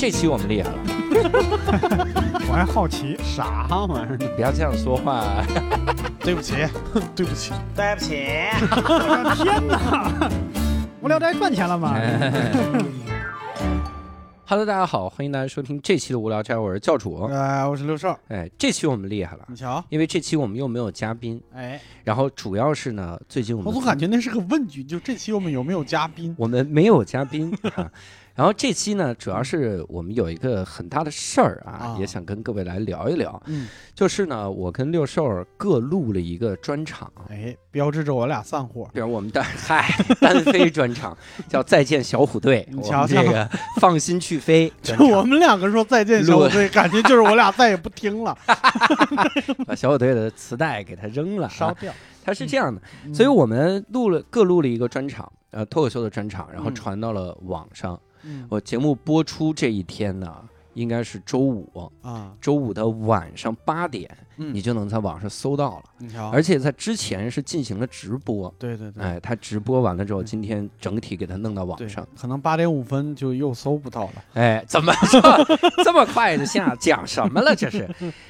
这期我们厉害了，我还好奇，啥玩意儿？不要这样说话。对不起，对不起，对不起，我的天哪！无聊斋赚钱了吗？Hello，大家好，欢迎大家收听这期的无聊斋，我是教主。哎，我是六少，哎，这期我们厉害了，你瞧，因为这期我们又没有嘉宾，哎，然后主要是呢，最近我们我总感觉那是个问句，就这期我们有没有嘉宾？我们没有嘉宾啊。然后这期呢，主要是我们有一个很大的事儿啊，啊也想跟各位来聊一聊。嗯，就是呢，我跟六兽各录了一个专场，哎，标志着我俩散伙。比如我们的嗨单飞专场 叫《再见小虎队》，我你瞧这个放心去飞 就，我们两个说再见小虎队，感觉就是我俩再也不听了，把小虎队的磁带给他扔了、啊。烧掉。它是这样的，嗯所以我们录了各录了一个专场，呃，脱口秀的专场，然后嗯传到了网上。嗯我节目播出这一天呢，应该是周五，啊，周五的晚上八点，嗯你就能在网上搜到了。你瞧，而且在之前是进行了直播，对对对，哎，他直播完了之后，今天整体给他弄到网上，，可能八点五分就又搜不到了。哎，怎么这 这么快的下讲什么了？这是，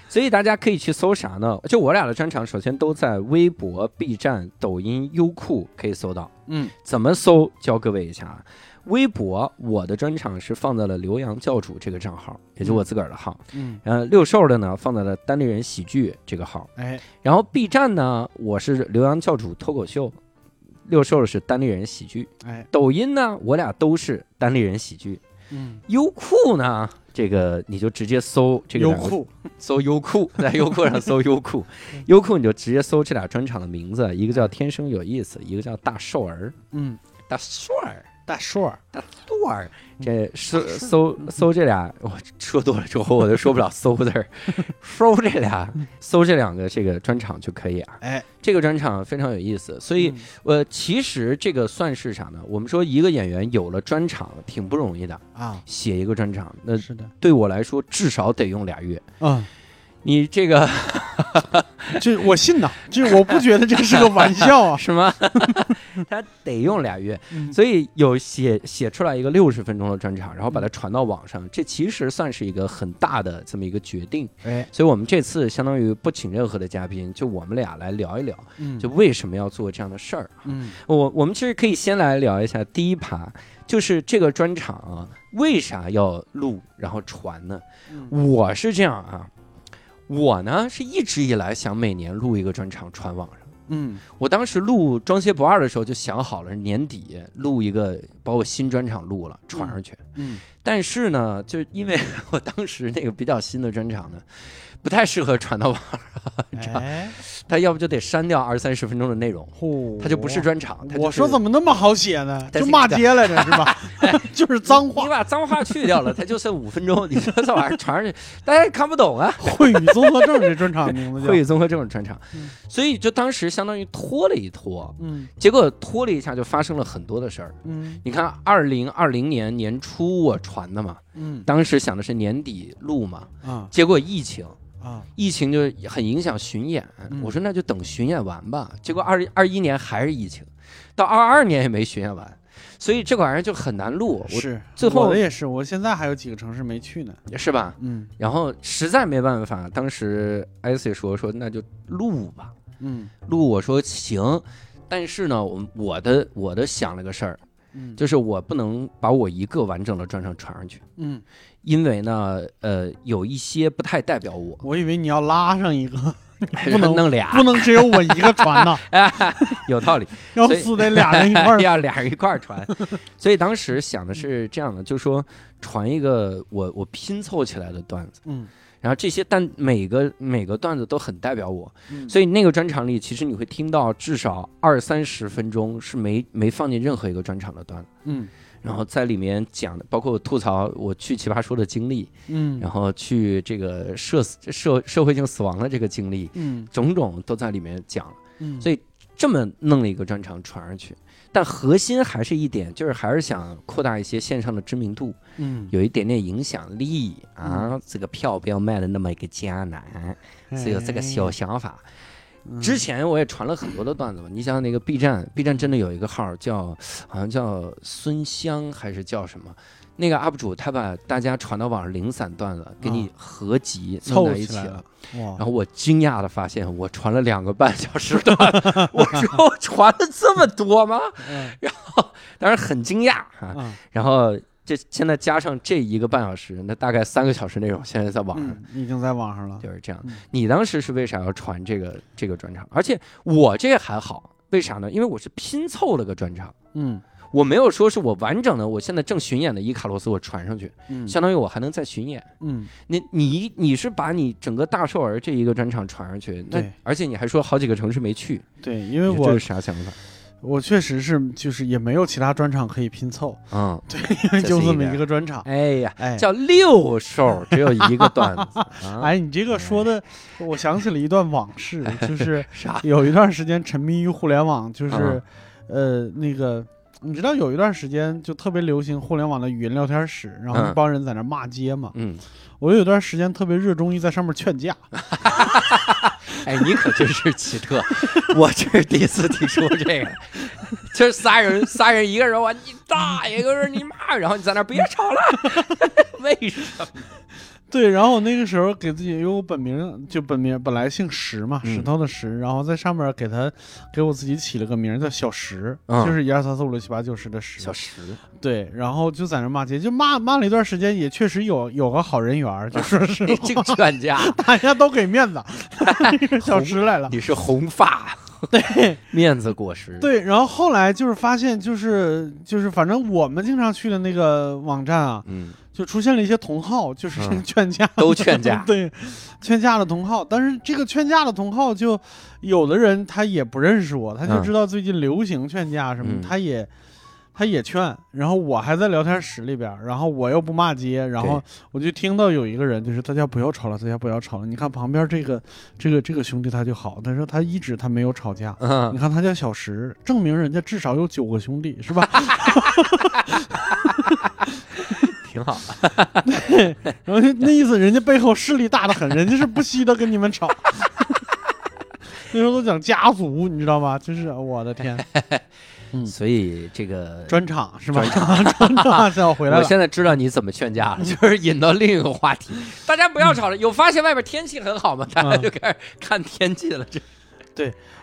所以大家可以去搜啥呢？就我俩的专场，首先都在微博、B 站、抖音、优酷可以搜到。嗯，怎么搜？教各位一下啊。微博我的专场是放在了刘洋教主这个账号，也就是我自个儿的号。嗯，呃，六兽的呢放在了单立人喜剧这个号。哎，然后 B 站呢，我是刘洋教主脱口秀，六兽是单立人喜剧。哎，抖音呢，我俩都是单立人喜剧。嗯，优酷呢，这个你就直接搜这个，优酷，搜优酷，在优酷上搜优酷，优酷你就直接搜这俩专场的名字，一个叫天生有意思，一个叫大瘦儿，嗯，大瘦儿。大硕儿，大瘦儿，这搜搜搜这俩，我说多了之后我都说不了搜字儿，搜这俩，搜这两个这个专场就可以啊。哎，这个专场非常有意思，所以嗯呃，其实这个算是啥呢？我们说一个演员有了专场挺不容易的，啊，写一个专场，那是的，对我来说至少得用俩月。嗯，你这个 这 我信呐，这我不觉得这是个玩笑啊。是吗？他得用俩月，嗯所以有写写出来一个六十分钟的专场，然后把它传到网上，这其实算是一个很大的这么一个决定。哎，所以我们这次相当于不请任何的嘉宾，就我们俩来聊一聊，嗯，就为什么要做这样的事儿。嗯我我们其实可以先来聊一下第一趴，就是这个专场啊，为啥要录然后传呢？嗯我是这样啊，我呢是一直以来想每年录一个专场传网上。嗯我当时录《装卸不二》的时候就想好了，年底录一个，把我新专场录了传上去。嗯但是呢，就因为 我当时那个比较新的专场呢，不太适合传到网上，知道吧哎，它要不就得删掉二三十分钟的内容，他就不是专场。它就是我说怎么那么好写呢？就骂街来着是吧？就是脏话你话。把脏话去掉了，他就剩五分钟。你说这玩意儿传上去，大家也看不懂啊。会语综合症这专场名字叫 会语综合症专场嗯，所以就当时相当于拖了一拖，嗯结果拖了一下就发生了很多的事儿。嗯你看，二零二零年年初我传的嘛，嗯当时想的是年底录嘛，啊结果疫情，啊疫情就很影响巡演。嗯我说那就等巡演完吧。结果二二一年还是疫情，到二二年也没巡演完，所以这个玩意儿就很难录，我是最后我的也是，我现在还有几个城市没去呢。是吧？嗯然后实在没办法，当时艾 C 说说那就录吧，嗯录我说行，但是呢，我我的我的想了个事儿，嗯。就是我不能把我一个完整的专场传上去，嗯，因为呢，呃，有一些不太代表我，我以为你要拉上一个，不能弄俩。不，能只有我一个传呐，有道理，要死得俩人一块儿。要俩人一块儿传，所以当时想的是这样的，就是说传一个我我拼凑起来的段子。嗯然后这些但每个每个段子都很代表我，嗯。所以那个专场里，其实你会听到至少二三十分钟是没没放进任何一个专场的段子，嗯。然后在里面讲的，包括我吐槽我去奇葩说的经历，嗯。然后去这个社死社社会性死亡的这个经历，嗯。种种都在里面讲了。嗯，所以这么弄了一个专场传上去，但核心还是一点，就是还是想扩大一些线上的知名度，嗯有一点点影响力啊。这个票不要卖的那么一个艰难，是有这个小想法。嗯之前我也传了很多的段子嘛，你想想那个 B 站，B 站真的有一个号叫好像叫孙香还是叫什么？那个 UP 主他把大家传到网上零散段子给你合集弄凑在一起了然后我惊讶的发现，我传了两个半小时段，我说我传了这么多吗？然后当然很惊讶啊。啊然后这现在加上这一个半小时，那大概三个小时内容，现在在网上。嗯，已经在网上了。就是这样嗯。你当时是为啥要传这个这个专场？而且我这还好，为啥呢？因为我是拼凑了个专场，嗯我没有说是我完整的，我现在正巡演的伊卡洛斯我传上去，嗯相当于我还能再巡演。嗯你你你是把你整个大寿儿这一个专场传上去，那对而且你还说好几个城市没去，对，因为我你这是啥想法？我确实是就是也没有其他专场可以拼凑，嗯，因为就这么一个专场。哎呀，哎叫六寿，只有一个段子。啊、哎，你这个说的，我想起了一段往事，就是啥？有一段时间沉迷于互联网，就是啊呃那个。你知道有一段时间就特别流行互联网的语音聊天室，然后嗯一帮人在那骂街嘛。嗯，我有段时间特别热衷于在上面劝架，哎，你可真是奇特，我这是第一次听说这个。这仨人，仨人一个人我你大爷，一个人你妈，然后你在那别吵了，为什么？对，然后我那个时候给自己，因为我本名就本名本来姓石嘛，嗯石头的石，然后在上面给他给我自己起了个名叫小石，嗯就是一二三四五六七八九十的十。小石，对，然后就在那骂街，就骂骂了一段时间，也确实有有个好人缘儿，就说 是这个劝架，大家都给面子，小石来了。你是红发，对，面子果实，，对，然后后来就是发现，就是就是，反正我们经常去的那个网站啊，嗯，就出现了一些同号，就是嗯劝架，都劝架 对，劝架的同号。但是这个劝架的同号，就有的人他也不认识我，他就嗯知道最近流行劝架什么，嗯他也他也劝。然后我还在聊天室里边，然后我又不骂街，然后我就听到有一个人就是大家不要吵了，大家不要吵了。你看旁边这个这个这个兄弟他就好，他说他一直他没有吵架。你 嗯，看他叫小石，证明人家至少有九个兄弟，是吧？挺好，然后那意思，人家背后势力大的很，人家是不惜的跟你们吵。那时候都讲家族，你知道吗？就是我的天，嗯所以这个专场是吧？专场，现在我回来了。我现在知道你怎么劝架了，就是引到另一个话题，大家不要吵了。有发现外边天气很好吗？大家就开始看天气了。这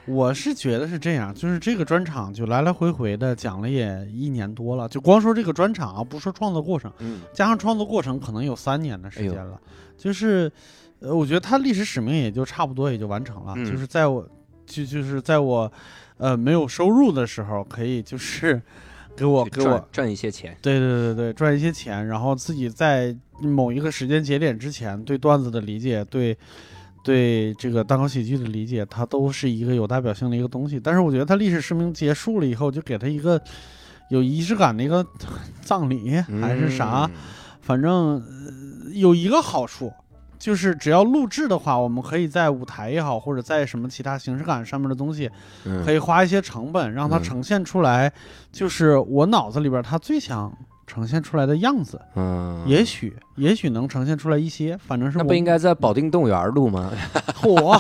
我是觉得是这样，就是这个专场就来来回回的讲了也一年多了，就光说这个专场啊，不说创作过程，嗯加上创作过程可能有三年的时间哎了，就是，呃，我觉得它历史使命也就差不多也就完成了，嗯就是在我就就是在我呃没有收入的时候，可以就是 给我给我赚一些钱。对对对对赚一些钱，然后自己在某一个时间节点之前对段子的理解，对。对这个单口喜剧的理解，它都是一个有代表性的一个东西。但是我觉得它历史使命结束了以后，就给它一个有仪式感的一个葬礼还是啥，嗯？反正、呃、有一个好处，就是只要录制的话，我们可以在舞台也好，或者在什么其他形式感上面的东西，嗯可以花一些成本，让它嗯呈现出来，就是我脑子里边它最想呈现出来的样子。嗯，也许，也许能呈现出来一些，反正是我那不应该在保定动物园录吗？火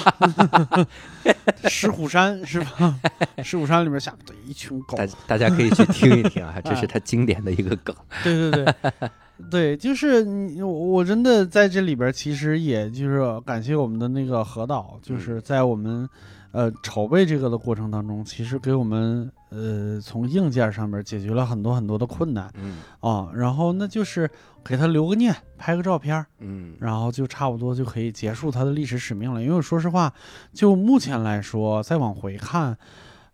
石虎山是吧？石虎山里面下对一群狗大，大家可以去听一听啊，这是他经典的一个梗。对对对，对，就是你，我我真的在这里边，其实也就是感谢我们的那个何导，就是在我们呃筹备这个的过程当中，其实给我们呃从硬件上面解决了很多很多的困难嗯啊，然后那就是给他留个念，拍个照片，嗯然后就差不多就可以结束他的历史使命了。因为说实话，就目前来说，再往回看。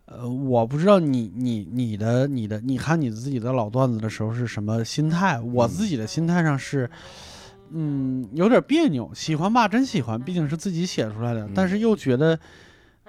呃，我不知道你你你的你的，你看你自己的老段子的时候是什么心态？我自己的心态上是，嗯，有点别扭。喜欢吧，真喜欢，毕竟是自己写出来的，嗯但是又觉得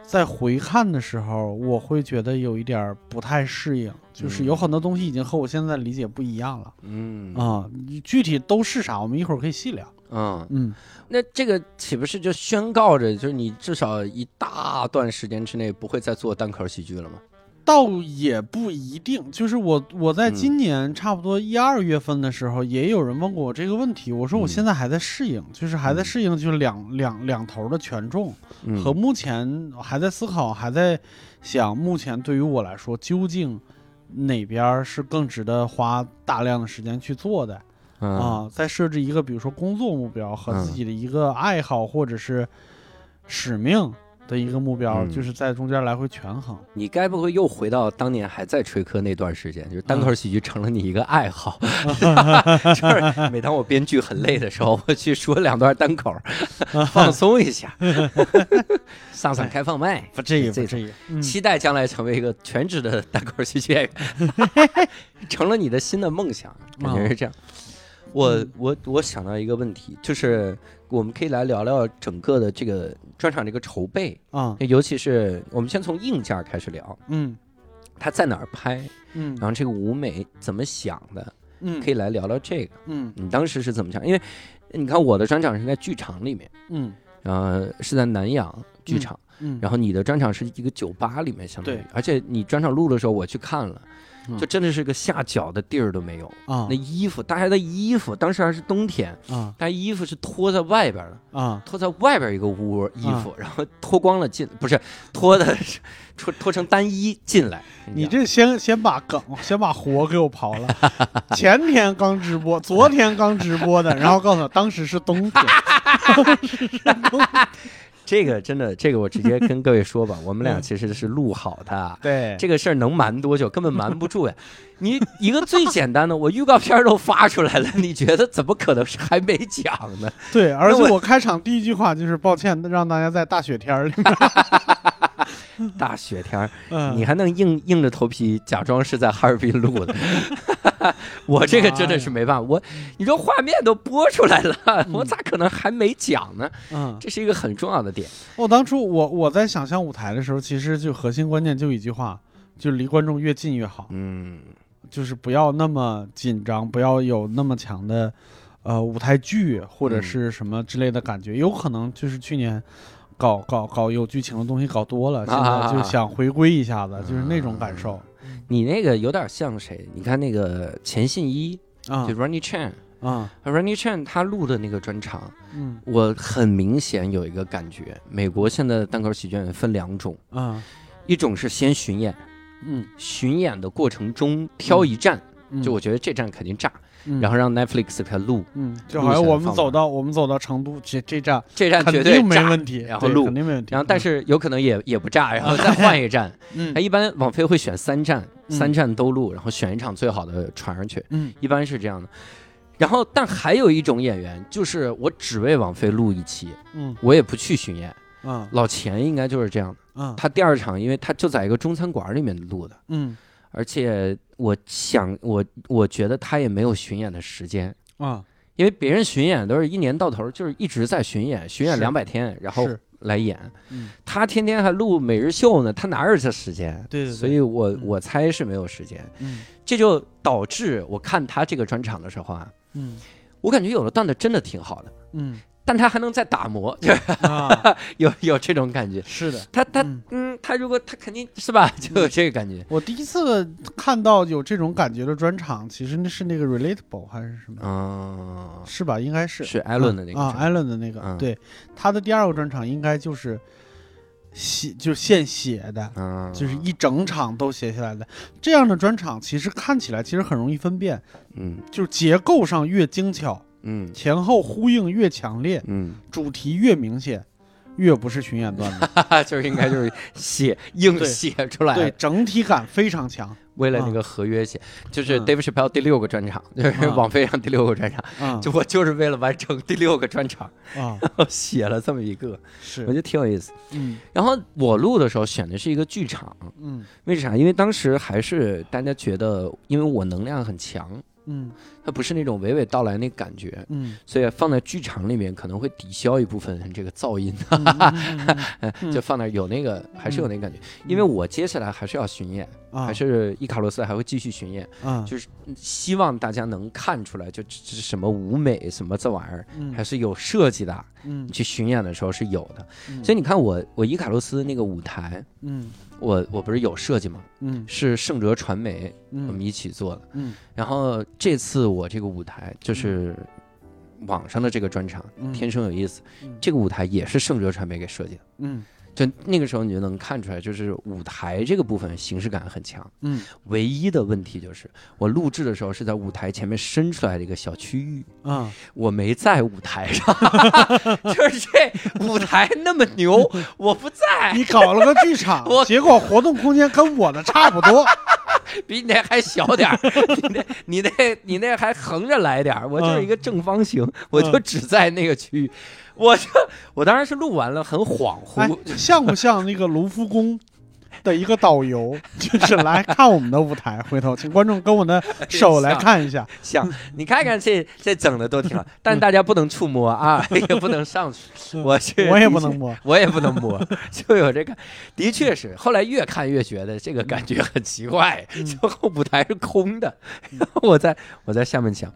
在回看的时候，我会觉得有一点不太适应，就是有很多东西已经和我现在理解不一样了嗯啊、具体都是啥，我们一会儿可以细聊。嗯，嗯，那这个岂不是就宣告着，就是你至少一大段时间之内不会再做单口喜剧了吗？倒也不一定，就是我我在嗯。今年差不多一二月份的时候，也有人问过我这个问题，我说我嗯。现在还在适应，就是还在嗯。适应，就是两两两头的权重嗯。和目前还在思考，还在想，目前对于我来说，究竟哪边是更值得花大量的时间去做的嗯。啊？再设置一个，比如说工作目标和自嗯己的一个爱好或者是使命的一个目标，嗯就是在中间来回权衡。你该不会又回到当年还在吹科那段时间，就是单口喜剧成了你一个爱好，就是每当我编剧很累的时候，我去说两段单口，放松一下，上上开放麦，不至于，这不至于。嗯期待将来成为一个全职的单口喜剧演员，成了你的新的梦想，感觉是这样。我嗯我我想到一个问题，就是我们可以来聊聊整个的这个专场这个筹备，啊，尤其是我们先从硬件开始聊，嗯。他在哪儿拍，嗯。然后这个舞美怎么想的，嗯，可以来聊聊这个。嗯。你当时是怎么想？因为你看我的专场是在剧场里面，嗯。然后是在南阳剧场，嗯，然后你的专场是一个酒吧里面，相当于对，而且你专场录的时候我去看了，嗯就真的是个下脚的地儿都没有。啊那衣服，大家的衣服，当时还是冬天，啊大家衣服是脱在外边的，啊脱在外边一个屋衣服，然后脱光了进，不是脱的是脱脱成单衣进来。你这先先把梗，先把活给我刨了。前天刚直播，昨天刚直播的，然后告诉我当时是冬天。这个真的，这个我直接跟各位说吧，我们俩嗯其实是录好的。对，这个事儿能瞒多久？根本瞒不住呀！你一个最简单的，我预告片都发出来了，你觉得怎么可能是还没讲呢？对，而且我我开场第一句话就是抱歉，让大家在大雪天儿里面。大雪天儿，嗯，你还能硬硬着头皮假装是在哈尔滨录的？我这个真的是没办法，我你说画面都播出来了，我咋可能还没讲呢？嗯，这是一个很重要的点。我当初我我在想象舞台的时候，其实就核心关键就一句话，就离观众越近越好，嗯就是不要那么紧张，不要有那么强的呃舞台剧或者嗯是什么之类的感觉。有可能就是去年搞搞搞有剧情的东西搞多了，现在就想回归一下子，就是那种感受。你那个有点像谁？你看那个钱信一，啊。就 Runny Chan。啊。Runny Chan 他录的那个专场，嗯。我很明显有一个感觉，美国现在的单口喜剧演员分两种，啊。一种是先巡演，嗯，巡演的过程中挑一站，嗯。就我觉得这站肯定炸，嗯然后让 Netflix 给他录，嗯，就好像我们走到我们走到成都这这站这站肯绝对定没炸。问题，然后录肯定没问题。然后，但是有可能也也不炸，然后再换一站。嗯他一般网飞会选三站，嗯三站都录，然后选一场最好的传上去，嗯一般是这样的。然后，但还有一种演员，就是我只为网飞录一期，嗯我也不去巡演。嗯老钱应该就是这样的，嗯他第二场，因为他就在一个中餐馆里面录的，嗯而且我想，我我觉得他也没有巡演的时间，啊因为别人巡演都是一年到头就是一直在巡演，巡演两百天，然后来演。嗯他天天还录每日秀呢，他哪有这时间？对对对所以我嗯我猜是没有时间，嗯这就导致我看他这个专场的时候啊，嗯我感觉有的段子真的挺好的，嗯但他还能再打磨，就是啊 有有这种感觉。是的。他他嗯嗯，他如果他肯定是吧，就有这个感觉。我第一次看到有这种感觉的专场，其实那是那个 relatable 还是什么？嗯，是吧？应该是是艾伦的那个啊，专艾伦的那个，嗯对，他的第二个专场应该就是写，就是现写的，嗯，就是一整场都写下来的。这样的专场其实看起来其实很容易分辨，嗯就是结构上越精巧，嗯。前后呼应越强烈，嗯，主题越明显，越不是巡演段子。哈哈，就是应该就是写硬对写出来对，，整体感非常强。为了那个合约写，就是嗯。Dave Chappelle 第六个专场，就是嗯网飞上第六个专场，啊。就我就是为了完成第六个专场，啊！然后写了这么一个，是。我觉是，得挺有意思。嗯。然后我录的时候选的是一个剧场，嗯。为啥？因为当时还是大家觉得，因为我能量很强，嗯。它不是那种娓娓道来那感觉，嗯。所以放在剧场里面可能会抵消一部分这个噪音，嗯嗯嗯 就放那有那个还是有那个感觉。因为我接下来还是要巡演，啊。还是伊卡洛斯还会继续巡演，啊，就是希望大家能看出来，就这这什么舞美什么这玩意儿嗯。还是有设计的，嗯。去巡演的时候是有的。嗯。所以你看我我伊卡洛斯那个舞台，嗯我我不是有设计吗？嗯是盛哲传媒我们嗯一起做的。嗯然后这次我这个舞台就是网上的这个专场嗯《天生有意思》，嗯这个舞台也是盛哲传媒给设计的。嗯就那个时候你就能看出来，就是舞台这个部分形式感很强。嗯唯一的问题就是我录制的时候是在舞台前面伸出来的一个小区域，啊我没在舞台上，就是这舞台那么牛，我不在，你搞了个剧场，结果活动空间跟我的差不多。比你那还小点儿，你那你那你那还横着来点儿，我就是一个正方形，我就只在那个区域，我就我当然是录完了，很恍哎惚，，像不像那个卢浮宫的一个导游？就是来看我们的舞台，回头请观众跟我的手来看一下。像你看看这这整的都挺好，但大家不能触摸啊，也不能上去，我去我也不能摸。我也不能摸，就有这个，的确是。后来越看越觉得这个感觉很奇怪，嗯就后舞台是空的，然后我在我在下面想，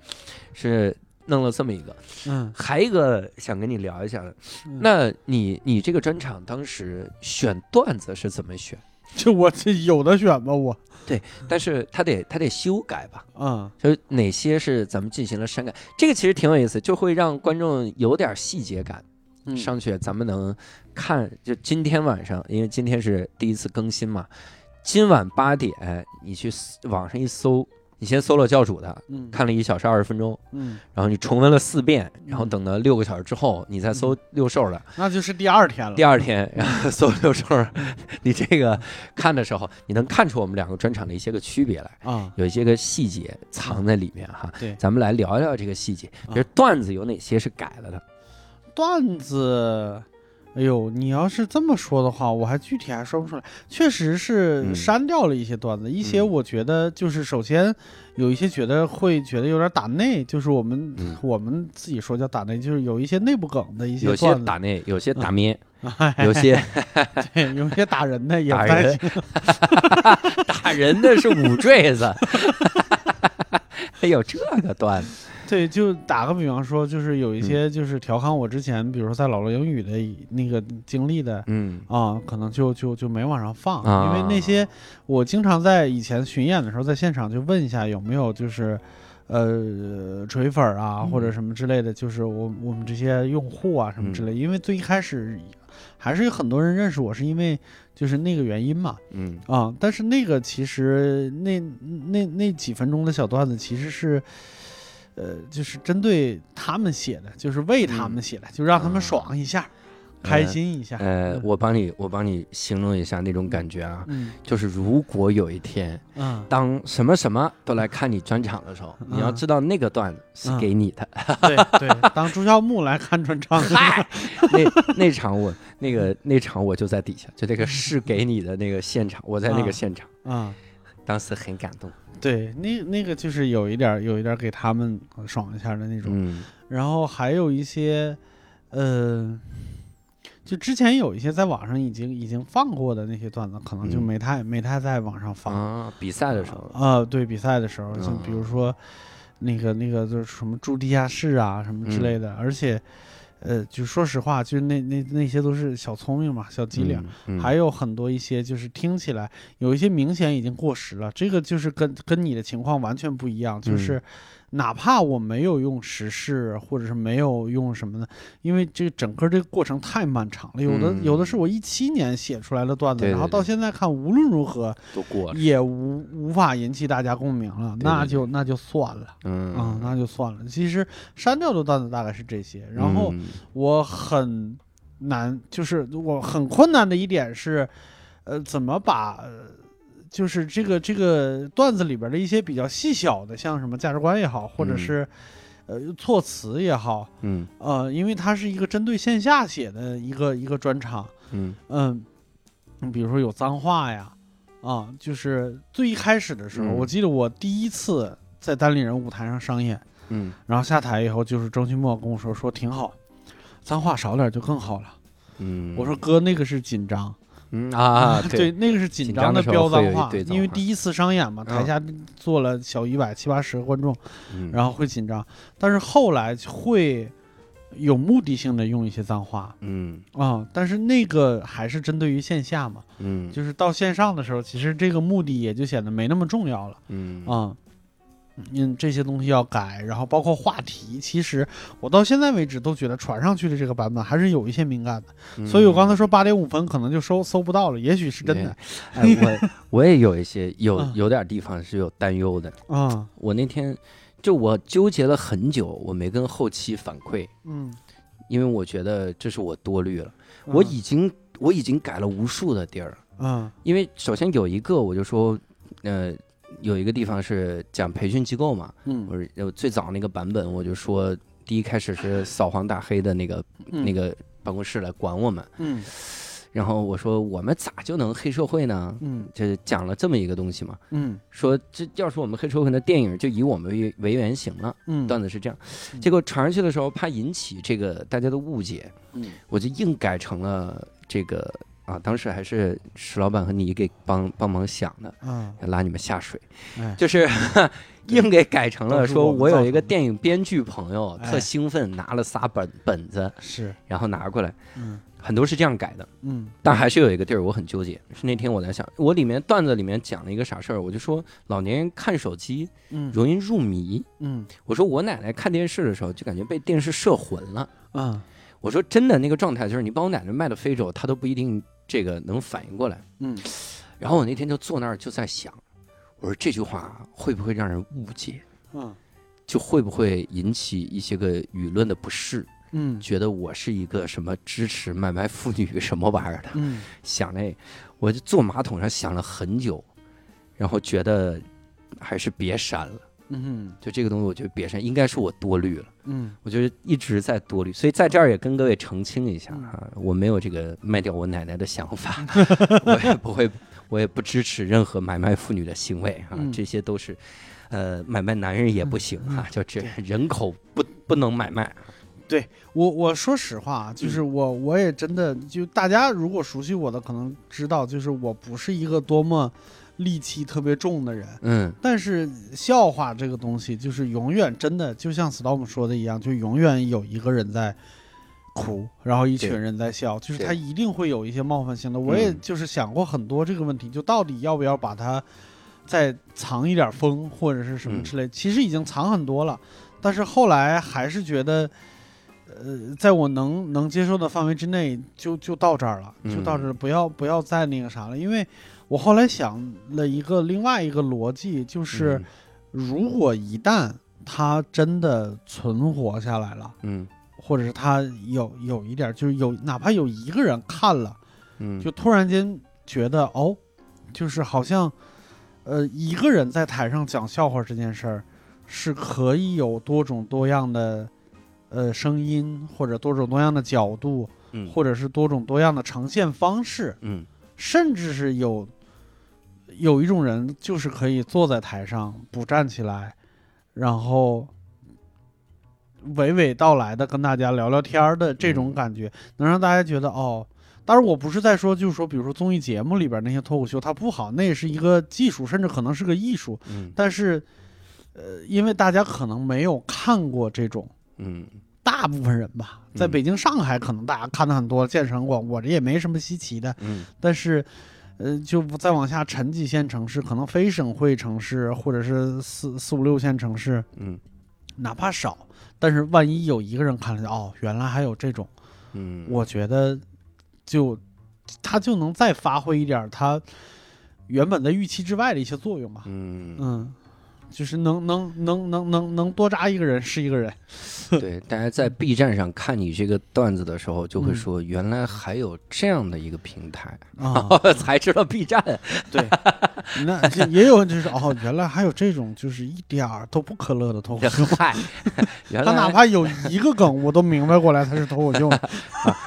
是弄了这么一个，嗯，还一个想跟你聊一下的，嗯那你你这个专场当时选段子是怎么选？就我这有的选吧，我对。但是他得他得修改吧，嗯就是哪些是咱们进行了删改，这个其实挺有意思，就会让观众有点细节感。嗯上去咱们能看，就今天晚上，因为今天是第一次更新嘛，今晚八点你去网上一搜，你先搜了教主的，嗯。看了一小时二十分钟，嗯，然后你重温了四遍，然后等到六个小时之后，你再搜六兽的，那就是第二天了。第二天然后搜六兽，你这个看的时候，你能看出我们两个专场的一些个区别来。啊，有一些个细节藏在里面哈，对。咱们来聊一聊这个细节，啊。就是段子有哪些是改了的？段子，哎呦，你要是这么说的话，我还具体还说不出来。确实是嗯。删掉了一些段子，一些嗯。我觉得就是首先有一些觉得会觉得有点打内，就是我们、嗯。我们自己说叫打内，就是有一些内部梗的一些有些打内，有些打咩，哎。有些 对，有些打人的 也打人。不太行。打人的是五坠子，还有这个段子，对，就打个比方说，就是有一嗯。些就是调侃我之前，比如说在老罗英语的那个经历的，嗯。啊，可能就就就没往上放，啊。因为那些我经常在以前巡演的时候，在现场就问一下有没有就是，呃，锤粉啊、嗯或者什么之类的，就是我我们这些用户啊什么之类，因为最一开始还是有很多人认识我是因为就是那个原因嘛，嗯。啊，但是那个其实那那那几分钟的小段子其实是。呃，就是针对他们写的，就是为他们写的，就让他们爽一下，开心一下。呃，嗯。我帮你，我帮你形容一下那种感觉啊，嗯。就是如果有一天，嗯，当什么什么都来看你专场的时候，嗯你要知道那个段子是给你的。对对，当朱孝木来看专场，嗨，那那场我那个那场我就在底下，就那个是给你的那个现场，我在那个啊现场，啊，当时很感动。对，那那个就是有一点儿有一点儿给他们爽一下的那种，嗯。然后还有一些，呃，就之前有一些在网上已经已经放过的那些段子，可能就嗯。没太、没太在网上发。啊，比赛的时候，啊，对比赛的时候，像啊比如说那个那个就是什么住地下室啊什么之嗯。类的，而且，呃，就说实话，就是那那那些都是小聪明嘛，小机灵。嗯，还有很多一些就是听起来有一些明显已经过时了，这个就是跟跟你的情况完全不一样，嗯就是哪怕我没有用时事或者是没有用什么的，因为这个整个这个过程太漫长了，有的、嗯有的是我一七年写出来的段子，对对然后到现在看无论如何都过了。也无无法引起大家共鸣了，那就那就算了。嗯啊、那就算了。其实删掉的段子大概是这些，然后嗯我很难，就是我很困难的一点是，呃，怎么把，呃就是这个这个段子里边的一些比较细小的，像什么价值观也好，或者嗯是、呃措辞也好，嗯呃，因为它是一个针对线下写的一个一个专场，嗯嗯，你比如说有脏话呀，啊，就是最一开始的时候，嗯我记得我第一次在单立人舞台上上演。嗯然后下台以后，就是周奇墨跟我说说挺好，脏话少点就更好了。嗯，我说哥，那个是紧张，嗯啊，对，那个是紧张的飙脏话，因为第一次商演嘛，台下坐了小一百七八十个观众，然后会紧张，但是后来会有目的性的用一些脏话，嗯。啊，但是那个还是针对于线下嘛，嗯，就是到线上的时候，其实这个目的也就显得没那么重要了，嗯。啊。嗯，这些东西要改，然后包括话题，其实我到现在为止都觉得传上去的这个版本还是有一些敏感的，所以我刚才说八点五分可能就搜搜不到了，也许是真的。哎，我 我也有一些有有点地方是有担忧的。啊。我那天就我纠结了很久，我没跟后期反馈，嗯，因为我觉得这是我多虑了，我已经我已经改了无数的地儿，嗯，因为首先有一个我就说，呃。有一个地方是讲培训机构嘛，嗯，我是最早那个版本，我就说第一开始是扫黄打黑的那个那个办公室来管我们，嗯，然后我说我们咋就能黑社会呢？嗯，就讲了这么一个东西嘛，嗯，说这要是我们黑社会的电影就以我们为为原型了，嗯，段子是这样，结果传上去的时候怕引起这个大家的误解，嗯，我就硬改成了这个。啊，当时还是石老板和你给帮帮忙想的，嗯，拉你们下水，就是 硬给改成了说，我有一个电影编剧朋友，特兴奋，拿了仨本本子，是，然后拿过来，嗯，很多是这样改的，嗯，但还是有一个地儿我很纠结，是那天我在想，我里面段子里面讲了一个啥事儿，我就说老年人看手机，嗯，容易入迷，嗯，我说我奶奶看电视的时候就感觉被电视摄魂了，嗯，我说真的那个状态就是你把我奶奶卖到非洲，她都不一定。这个能反应过来，嗯，然后我那天就坐那儿就在想，我说这句话会不会让人误解，嗯，就会不会引起一些个舆论的不适，嗯，觉得我是一个什么支持买卖妇女什么玩意儿的，嗯，想那，我就坐马桶上想了很久，然后觉得还是别删了。嗯，就这个东西，我觉得别删，应该是我多虑了。嗯，我觉得一直在多虑，所以在这儿也跟各位澄清一下哈，我没有这个卖掉我奶奶的想法，我也不会，我也不支持任何买卖妇女的行为啊，这些都是，呃，买卖男人也不行哈，就这人口不不能买卖。对我我说实话，就是我我也真的就大家如果熟悉我的，可能知道，就是我不是一个多么。戾气特别重的人，嗯，但是笑话这个东西，就是永远真的，就像 Storm 说的一样，就永远有一个人在哭，然后一群人在笑，就是他一定会有一些冒犯性的。我也就是想过很多这个问题，就到底要不要把它再藏一点风，或者是什么之类。其实已经藏很多了，但是后来还是觉得，呃，在我能能接受的范围之内，就就到这儿了，就到这儿，不要不要再那个啥了，因为。我后来想了一个另外一个逻辑，就是如果一旦他真的存活下来了，嗯，或者是他有有一点，就是有哪怕有一个人看了，嗯，就突然间觉得哦，就是好像，呃，一个人在台上讲笑话这件事儿是可以有多种多样的呃声音，或者多种多样的角度，嗯，或者是多种多样的呈现方式，嗯，甚至是有。有一种人就是可以坐在台上不站起来，然后娓娓道来的跟大家聊聊天的这种感觉，能让大家觉得哦。当然，我不是在说，就是说，比如说综艺节目里边那些脱口秀它不好，那也是一个技术，甚至可能是个艺术。嗯。但是，呃，因为大家可能没有看过这种，嗯，大部分人吧，在北京、上海可能大家看的很多，见识很广，我这也没什么稀奇的。嗯。但是。呃，就再往下沉几线城市，可能非省会城市，或者是四四五六线城市，嗯，哪怕少，但是万一有一个人看了，哦，原来还有这种，嗯，我觉得就他就能再发挥一点他原本的预期之外的一些作用吧，嗯嗯。就是能能能能能能多扎一个人是一个人，对，大家在 B 站上看你这个段子的时候，就会说原来还有这样的一个平台啊，才知道 B 站。对，那也有就是哦，原来还有这种就是一点儿都不可乐的脱口秀。嗨，他哪怕有一个梗，我都明白过来他是脱口秀。啊，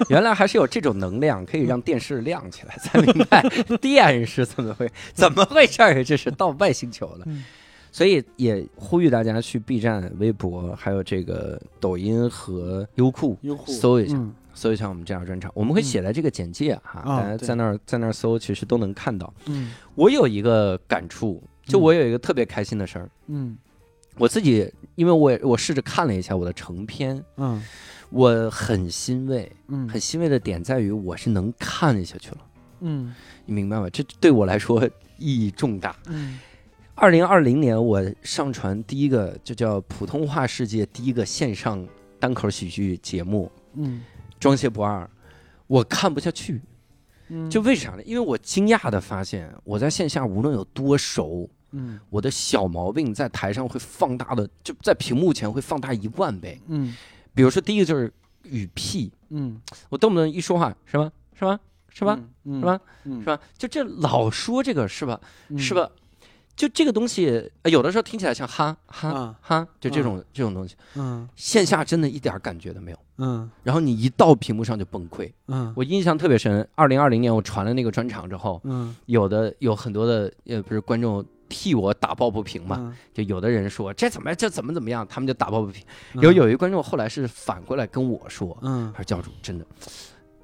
原来还是有这种能量，可以让电视亮起来，才明白电是怎么回怎么回事儿，这是到外星球了。所以也呼吁大家去 B 站、微博，还有这个抖音和优酷优酷。搜一下搜一下我们这样专场，我们会写在这个简介哈，啊大家在那儿在那儿搜，其实都能看到。嗯。我有一个感触，就我有一个特别开心的事儿，嗯。我自己因为我也我试着看了一下我的成片，嗯。我很欣慰，嗯。很欣慰的点在于我是能看下去了，嗯。你明白吗？这对我来说意义重大。嗯二零二零年我上传第一个就叫普通话世界第一个线上单口喜剧节目嗯《装卸不二》，我看不下去，嗯，就为啥呢？因为我惊讶的发现，我在线下无论有多熟，嗯。我的小毛病在台上会放大的，就在屏幕前会放大一万倍。嗯。比如说第一个就是语屁，嗯。我动不动一说话是吧？是吧？是吧？嗯。是吧？嗯是吧，就这老说这个是吧？嗯。是吧？就这个东西，呃有的时候听起来像哈哈啊哈，就这种这种东西，嗯线下真的一点感觉都没有。嗯然后你一到屏幕上就崩溃。嗯我印象特别深，二零二零年我传了那个专场之后，嗯有的有很多的呃不是观众替我打抱不平嘛，嗯就有的人说这怎么这怎么怎么样，他们就打抱不平。嗯有有一观众后来是反过来跟我说，嗯他说教主真的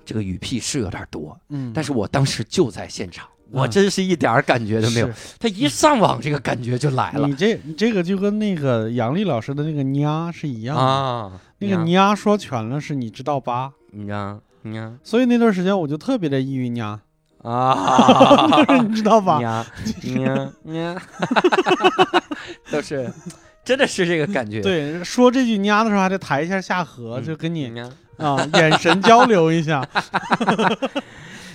这个语屁是有点多，嗯，但是我当时就在现场，我嗯真是一点儿感觉都没有。是他一上网这个感觉就来了你这你这个就跟那个杨丽老师的那个 nha 是一样的，啊，那个你 nha 说全了是你知道吧？你呀你呀所以那段时间我就特别的抑郁 nha，啊，你知道吧？呀呀呀，都是，真的是这个感觉。对，说这句 nha 的时候还得抬一下下颌，嗯就跟你呀啊眼神交流一下。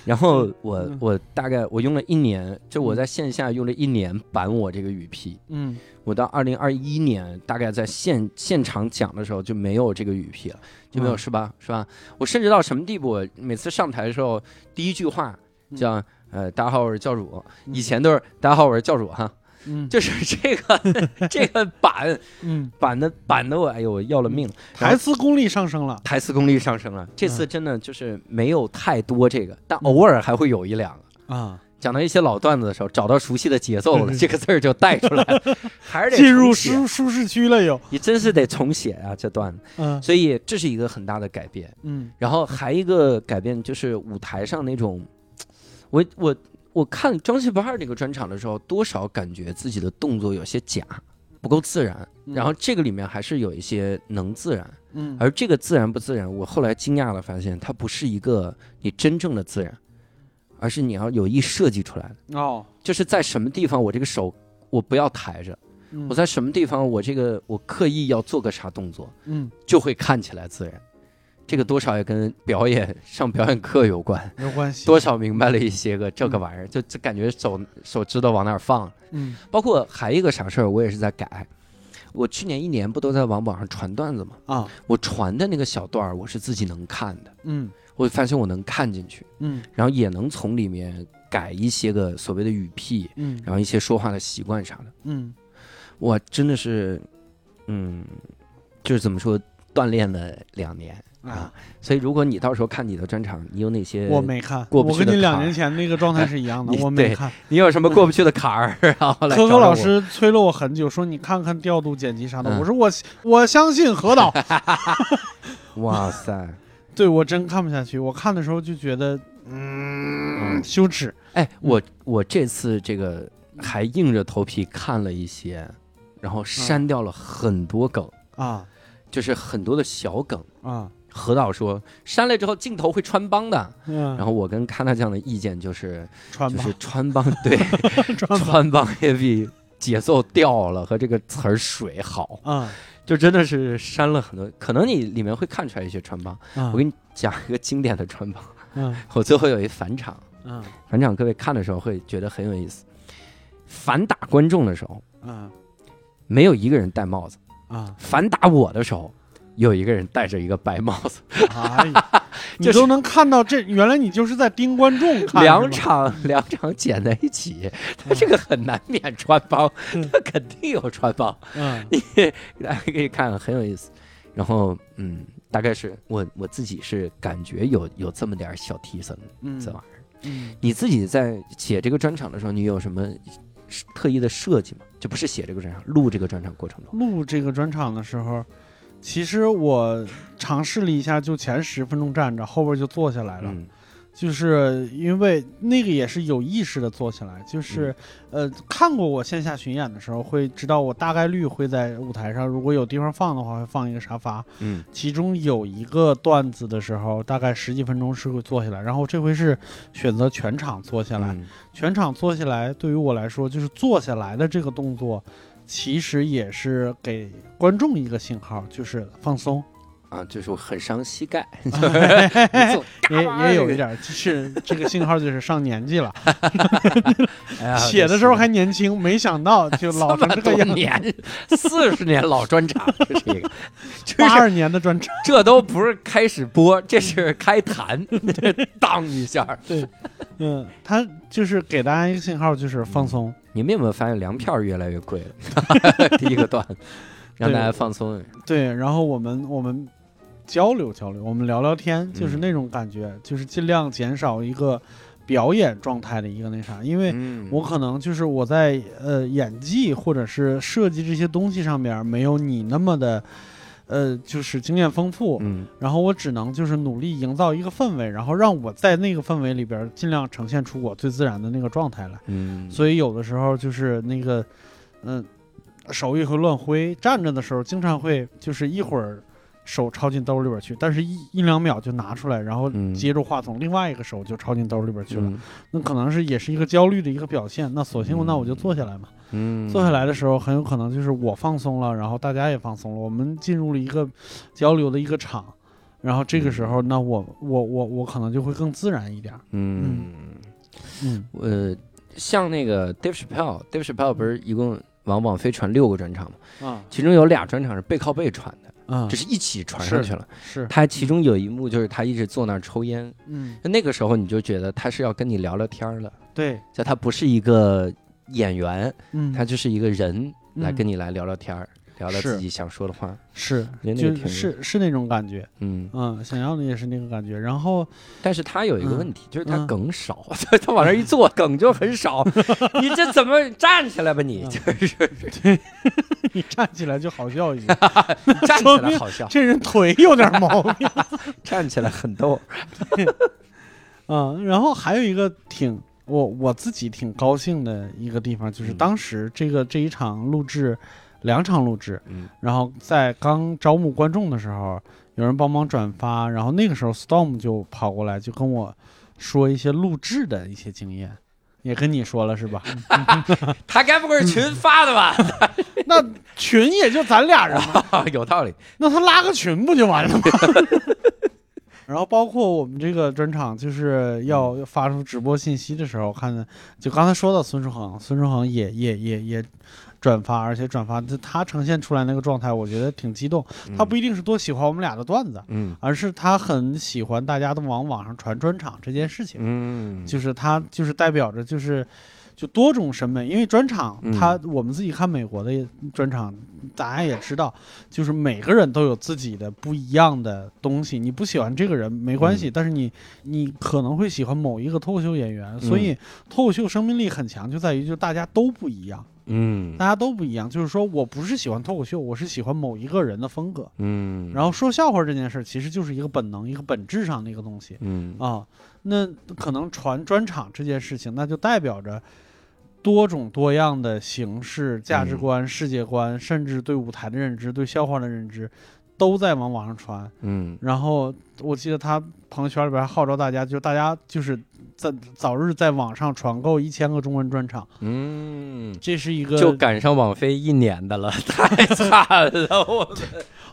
然后我嗯我大概我用了一年，就我在线下用了一年板我这个语屁。嗯我到二零二一年大概在现现场讲的时候就没有这个语屁了，就没有嗯是吧？是吧？我甚至到什么地步？我每次上台的时候，第一句话叫呃大家好，我是教主。以前都是大家好，我是教主哈，嗯就是这个 这个板嗯，板的板的我，哎呦我要了命了。台词功力上升了。台词功力上升了，这嗯次真的就是没有太多这个，但偶尔还会有一两个。啊，讲到一些老段子的时候，找到熟悉的节奏了，这个字儿就带出来了，还是得进入重写舒舒适区了又。你真是得重写啊这段子，嗯所以这是一个很大的改变。嗯然后还一个改变就是舞台上那种，我我我看张学不二那个专场的时候，多少感觉自己的动作有些假，不够自然。然后这个里面还是有一些能自然，嗯。而这个自然不自然，我后来惊讶了，发现它不是一个你真正的自然，而是你要有意设计出来的，哦，就是在什么地方我这个手我不要抬着，嗯。我在什么地方我这个我刻意要做个啥动作，嗯。就会看起来自然。这个多少也跟表演上表演课有关，有关系。多少明白了一些个这个玩意儿，就就感觉手手指头往哪儿放。嗯包括还一个啥事儿，我也是在改。我去年一年不都在往网上传段子吗？啊我传的那个小段儿，我是自己能看的，嗯我发现我能看进去，嗯然后也能从里面改一些个所谓的语癖，嗯然后一些说话的习惯啥的。嗯我真的是，嗯，就是怎么说，锻炼了两年啊啊，。所以如果你到时候看你的专场，你有哪些我，没看，过不我跟你两年前那个状态是一样的，我没看。你有什么过不去的坎儿，然后来科科老师催了我很久，说你看看调度、剪辑啥的。嗯我说我我相信何导，哇塞，对我真看不下去。我看的时候就觉得，嗯，嗯羞耻。哎，我我这次这个还硬着头皮看了一些，然后删掉了很多梗，啊就是很多的小梗。啊，何导说删了之后镜头会穿帮的，嗯，然后我跟看他酱的意见就是穿就是，穿帮对穿帮。也比节奏掉了和这个词儿水好，啊就真的是删了很多，可能你里面会看出来一些穿帮。嗯，我给你讲一个经典的穿帮，嗯。我最后有一返场，嗯。返场各位看的时候会觉得很有意思。反打观众的时候，嗯。没有一个人戴帽子；啊，反打我的时候，有一个人戴着一个白帽子。哎呀，你都能看到这，原来你就是在盯观众看，两场两场剪在一起，他这个很难免穿帮，嗯他肯定有穿帮。嗯你 大家可以看，很有意思。然后，嗯，大概是我我自己是感觉有有这么点小提升嗯这玩意儿。嗯你自己在写这个专场的时候，你有什么特意的设计吗？就不是写这个专场，录这个专场过程中。录这个专场的时候，其实我尝试了一下，就前十分钟站着，后边就坐下来了。嗯就是因为那个也是有意识的坐下来，就是、嗯呃看过我线下巡演的时候，会知道我大概率会在舞台上，如果有地方放的话，会放一个沙发。嗯其中有一个段子的时候，大概十几分钟是会坐下来，然后这回是选择全场坐下来。嗯全场坐下来，对于我来说，就是坐下来的这个动作，其实也是给观众一个信号，就是放松。啊，就是我很伤膝盖，也也有一点儿，就是这个信号就是上年纪了。写的时候还年轻，没想到就老成这个样。年，四十年老专场，这是一个，八二年的专场，这都不是开始播，这是开坛，当一下。对，嗯，他就是给大家一个信号，就是放松。你们有没有发现粮票越来越贵了？第一个段，让大家放松。对，然后我们我们交流交流，我们聊聊天，就是嗯那种感觉，就是尽量减少一个表演状态的一个那啥，因为。嗯我可能就是我在呃演技或者是设计这些东西上面没有你那么的，呃，就是经验丰富，嗯然后我只能就是努力营造一个氛围，然后让我在那个氛围里边尽量呈现出我最自然的那个状态来。嗯，所以有的时候就是那个，嗯、手也会乱挥，站着的时候经常会就是一会儿手抄进兜里边去，但是一一两秒就拿出来，然后嗯接住话筒，另外一个手就抄进兜里边去了。嗯那可能是也是一个焦虑的一个表现。那索性嗯那我就坐下来嘛。嗯，坐下来的时候，很有可能就是我放松了，然后大家也放松了，我们进入了一个交流的一个场。然后这个时候，那我我我我可能就会更自然一点。嗯，嗯。呃，像那个 Dave Chappelle，Dave Chappelle 不是一共往网飞传六个专场吗？啊。其中有俩专场是背靠背传的，啊，就是一起传上去了。是他其中有一幕就是他一直坐那儿抽烟，嗯。那个时候你就觉得他是要跟你聊聊天儿了，对。就他不是一个演员，嗯他就是一个人来嗯跟你来聊聊天儿，聊聊自己想说的话。是觉得那就是是那种感觉。嗯，嗯，想要的也是那个感觉。然后但是他有一个问题，就是他嗯梗少，他往那一坐，梗就很少。你这怎么站起来吧你？嗯就是 你站起来就好笑一些，站起来好笑，这人腿有点毛病。站起来很逗。嗯，然后还有一个挺我我自己挺高兴的一个地方，就是嗯当时这个这一场录制，两场录制，嗯然后在刚招募观众的时候，有人帮忙转发，然后那个时候 Storm 就跑过来就跟我说一些录制的一些经验，也跟你说了是吧？他该不会是群发的吧？那群也就咱俩人嘛，有道理。那他拉个群不就完了吗？然后包括我们这个专场，就是要发出直播信息的时候，看的就刚才说到孙书恒，孙书恒也也也也转发，而且转发就他呈现出来那个状态，我觉得挺激动。他不一定是多喜欢我们俩的段子，嗯而是他很喜欢大家都往网上传专场这件事情。嗯，就是他就是代表着就是就多种审美，因为专场嗯。它、我们自己看美国的专场，大家也知道，就是每个人都有自己的不一样的东西。你不喜欢这个人没关系，嗯。但是你你可能会喜欢某一个脱口秀演员，所嗯以脱口秀生命力很强，就在于就大家都不一样，嗯大家都不一样。就是说我不是喜欢脱口秀，我是喜欢某一个人的风格。嗯，然后说笑话这件事，其实就是一个本能，一个本质上的一个东西。嗯啊，那可能传专场这件事情，那就代表着多种多样的形式、价值嗯观、世界观，甚至对舞台的认知、对笑话的认知，都在往网上传。嗯然后我记得他朋友圈里边号召大家，就大家就是在早日在网上传购一千个中文专场，嗯，这是一个就赶上网飞一年的了，太惨了，我们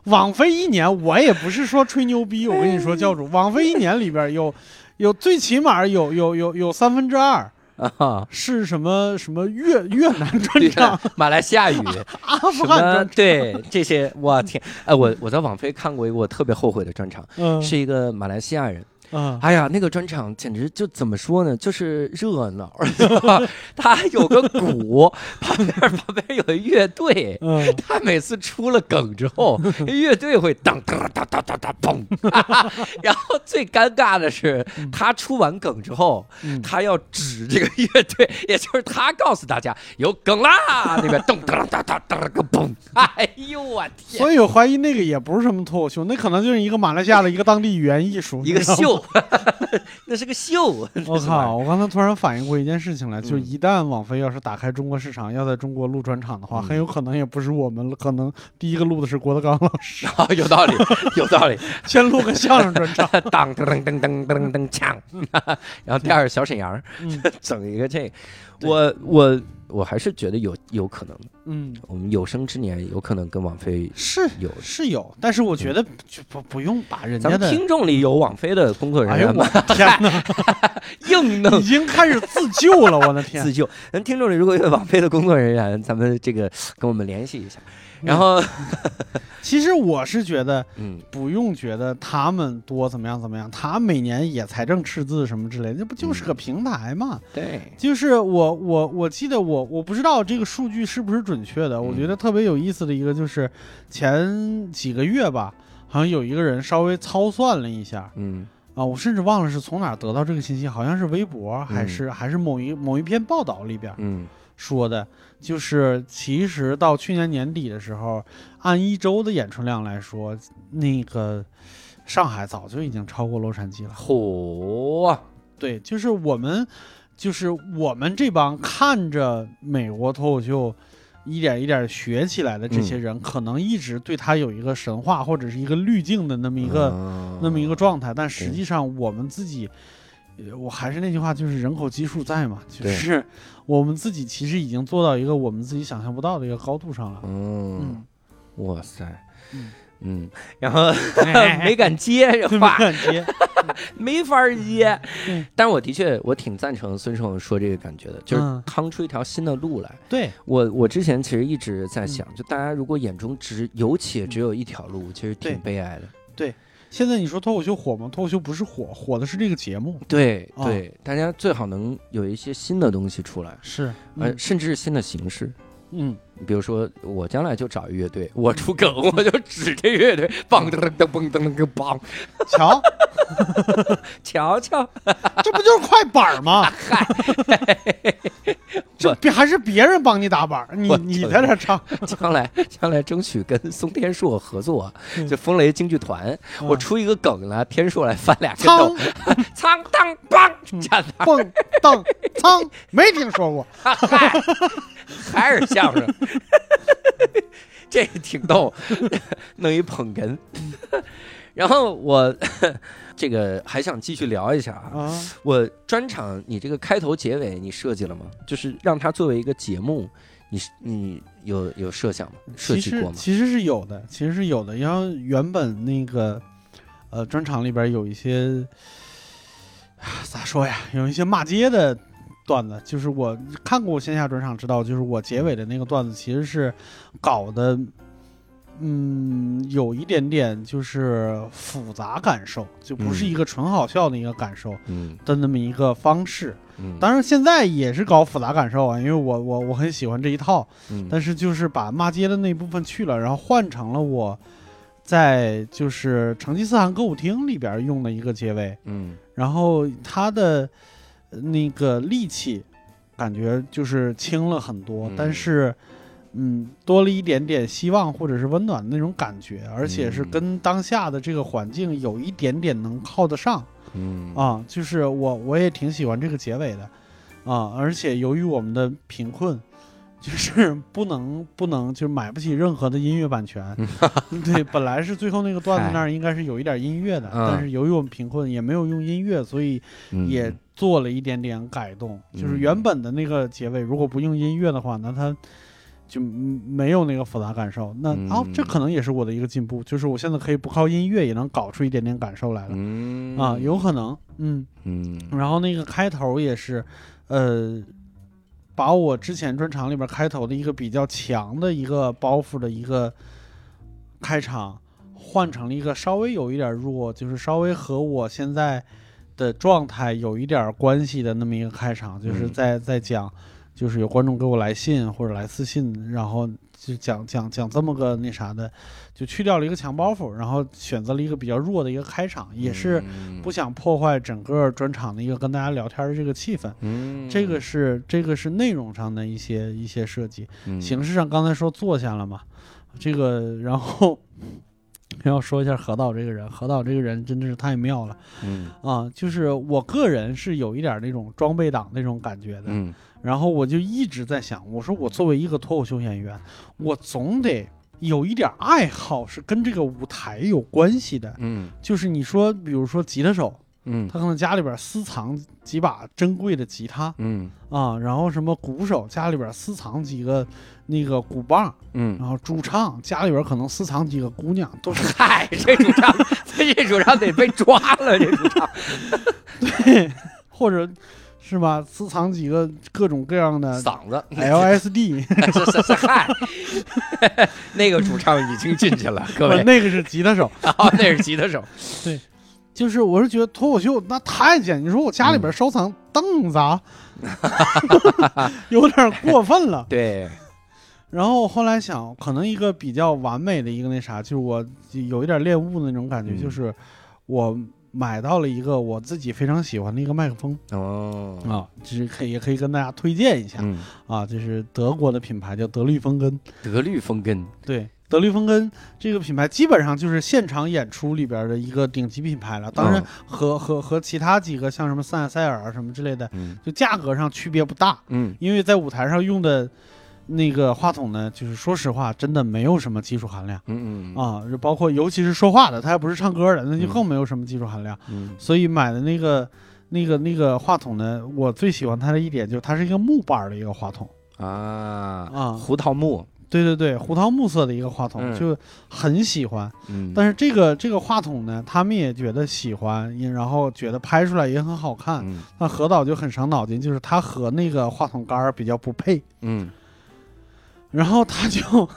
网飞一年，我也不是说吹牛逼，我跟你说，教主，网飞一年里边有有最起码有有有有三分之二。啊，是什么什么越越南专场、马来西亚语。阿富汗专，对这些，我天！哎，我我在网飞看过一个我特别后悔的专场，嗯，是一个马来西亚人，嗯，哎呀，那个专场简直就怎么说呢，就是热闹？他还有个鼓，旁边旁边有个乐队。嗯，他每次出了梗之后，乐队会当当当当当当嘣，然后最尴尬的是，他出完梗之后，嗯他要指这个乐队，也就是他告诉大家有梗啦，那边咚当当当当个嘣，哎呦我天！所以我怀疑那个也不是什么脱口秀，那可能就是一个马来西亚的一个当地语言艺术，一个你知道吗。秀，那是个秀。我靠！我刚才突然反应过一件事情来，就一旦网飞要是打开中国市场，要在中国录专场的话，嗯很有可能也不是我们了，可能第一个录的是郭德纲老师，啊，有道理，有道理。先录个相声专场。当噔噔噔噔噔噔锵，然后第二小沈阳嗯整一个这个，对我我我还是觉得有有可能的，嗯，我们有生之年有可能跟王菲是有。是有，但是我觉得就不不用把人咱们家的。听众里有王菲的工作人员吗？的天哪！硬弄已经开始自救了，我的天！自救。咱听众里如果有王菲的工作人员，咱们这个跟我们联系一下。然后，其实我是觉得嗯。不用觉得他们多怎么样怎么样，他每年也财政赤字什么之类的，这不就是个平台嘛？对，就是我我我记得我我不知道这个数据是不是准确的，我觉得特别有意思的一个就是前几个月吧，好像有一个人稍微操算了一下嗯。啊，我甚至忘了是从哪儿得到这个信息，好像是微博还是、还是某一某一篇报道里边嗯说的，就是其实到去年年底的时候，按一周的演出量来说，那个上海早就已经超过洛杉矶了。嚯，对，就是我们，就是我们这帮看着美国脱口秀一点一点学起来的这些人，可能一直对他有一个神话或者是一个滤镜的那么一个、嗯那么一个状态，但实际上我们自己。呃我还是那句话，就是人口基数在嘛，就对是我们自己其实已经做到一个我们自己想象不到的一个高度上了。嗯嗯，哇塞嗯，嗯，然后哎 没敢接这 没话，没法接对。但是我的确，我挺赞成孙胜说这个感觉的，就是嗯趟出一条新的路来。对，我我之前其实一直在嗯想，就大家如果眼中只有且只有一条路，其实挺悲哀的。现在你说脱口秀火吗？脱口秀不是火，火的是这个节目。对哦对，大家最好能有一些新的东西出来，是，呃，嗯甚至是新的形式。嗯，比如说，我将来就找一乐队，我出梗，我就指这乐队，梆噔噔噔嘣噔噔梆，瞧，瞧瞧，这不就是快板吗？嗨？这别还是别人帮你打板，你你在这唱，将来将来争取跟松天硕合作，嗯就风雷京剧团，我出一个梗呢，天硕来翻俩跟苍斗，苍当梆，蹦当苍，没听说过。嗨，还是相声，这挺逗，弄一捧哏。然后我这个还想继续聊一下啊，啊，我专场你这个开头结尾你设计了吗？就是让它作为一个节目，你你有有设想吗？设计过吗？实其实是有的，其实是有的。然后原本那个呃专场里边有一些啊咋说呀，有一些骂街的段子，就是我看过线下专场知道，就是我结尾的那个段子其实是搞的。嗯，有一点点就是复杂感受，就不是嗯一个纯好笑的一个感受嗯的那么一个方式。嗯，当然，现在也是搞复杂感受啊，因为我我我很喜欢这一套，嗯但是就是把骂街的那部分去了，然后换成了我在就是成吉思汗歌舞厅里边用的一个结尾，嗯然后他的呃那个力气感觉就是轻了很多，嗯。但是。嗯，多了一点点希望或者是温暖的那种感觉，而且是嗯。跟当下的这个环境有一点点能靠得上。嗯。啊，就是我我也挺喜欢这个结尾的，啊，而且由于我们的贫困，就是不能 不能就是买不起任何的音乐版权，对，本来是最后那个段子那儿应该是有一点音乐的，嗯。但是由于我们贫困也没有用音乐，所以嗯。也做了一点点改动，就是原本的那个结尾如果不用音乐的话，那它。就嗯没有那个复杂感受，那啊、这嗯可能也是我的一个进步，就是我现在可以不靠音乐也能搞出一点点感受来了、嗯。啊，有可能，嗯，嗯。然后那个开头也是，呃，把我之前专场里边开头的一个比较强的一个包袱的一个开场换成了一个稍微有一点弱，就是稍微和我现在的状态有一点关系的那么一个开场，就是嗯在在讲，就是有观众给我来信或者来私信，然后就讲讲讲这么个那啥的，就去掉了一个强包袱，然后选择了一个比较弱的一个开场，也是嗯。不想破坏整个专场的一个跟大家聊天的这个气氛。嗯，这个是这个是内容上的一些一些设计，嗯。形式上刚才说坐下了嘛，这个然后 要说一下何导这个人，何导这个人真的是太妙了嗯。啊！就是我个人是有一点那种装备党那种感觉的，嗯。然后我就一直在想，我说我作为一个脱口秀演员，我总得有一点爱好是跟这个舞台有关系的，嗯。就是你说，比如说吉他手，嗯。他可能家里边私藏几把珍贵的吉他。嗯。啊，然后什么鼓手家里边私藏几个那个鼓棒，嗯，然后主唱家里边可能私藏几个姑娘，都是嗨，这主唱，这主唱得被抓了，这主唱，对或者是吧，私藏几个各种各样的嗓子，LSD，是是是，嗨，那个主唱已经进去了，各位，那个是吉他手，啊，那是吉他手，就是我是觉得脱口秀那太简，你说我家里边收藏凳子啊，有点过分了。对，然后后来想，可能一个比较完美的一个那啥，就是我有一点恋物的那种感觉，嗯。就是我买到了一个我自己非常喜欢的一个麦克风哦，啊，就是可以也可以跟大家推荐一下嗯，啊，就是德国的品牌叫德律风根，德律风根，对。德利风根这个品牌基本上就是现场演出里边的一个顶级品牌了，当然嗯。和和和其他几个像什么塞尔塞尔啊什么之类的，嗯。就价格上区别不大，嗯。因为在舞台上用的那个话筒呢，就是说实话，真的没有什么技术含量嗯嗯啊，就包括尤其是说话的，他还不是唱歌的，那就嗯。更没有什么技术含量。嗯。所以买的那个那个那个话筒呢，我最喜欢它的一点就是它是一个木板的一个话筒啊啊，胡桃木，对对对，胡桃木色的一个话筒，嗯就很喜欢。嗯，但是这个这个话筒呢，他们也觉得喜欢，也然后觉得拍出来也很好看。嗯那何导就很伤脑筋，就是他和那个话筒杆儿比较不配。嗯然后他就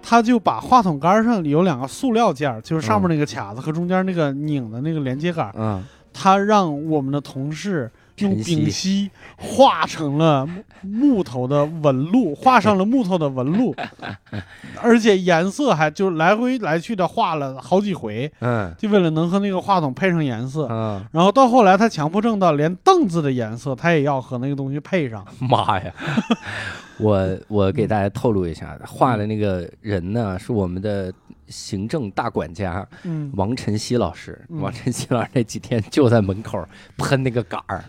他就把话筒杆上有两个塑料件儿，就是上面那个卡子和中间那个拧的那个连接杆儿，嗯他让我们的同事用丙烯画成了木木头的纹路，画上了木头的纹路，而且颜色还就来回来去的画了好几回，嗯就为了能和那个话筒配上颜色。嗯，然后到后来，他强迫症到连凳子的颜色他也要和那个东西配上。妈呀！我我给大家透露一下，画的那个人呢，是我们的行政大管家嗯。王晨曦老师。嗯。王晨曦老师那几天就在门口喷那个杆儿，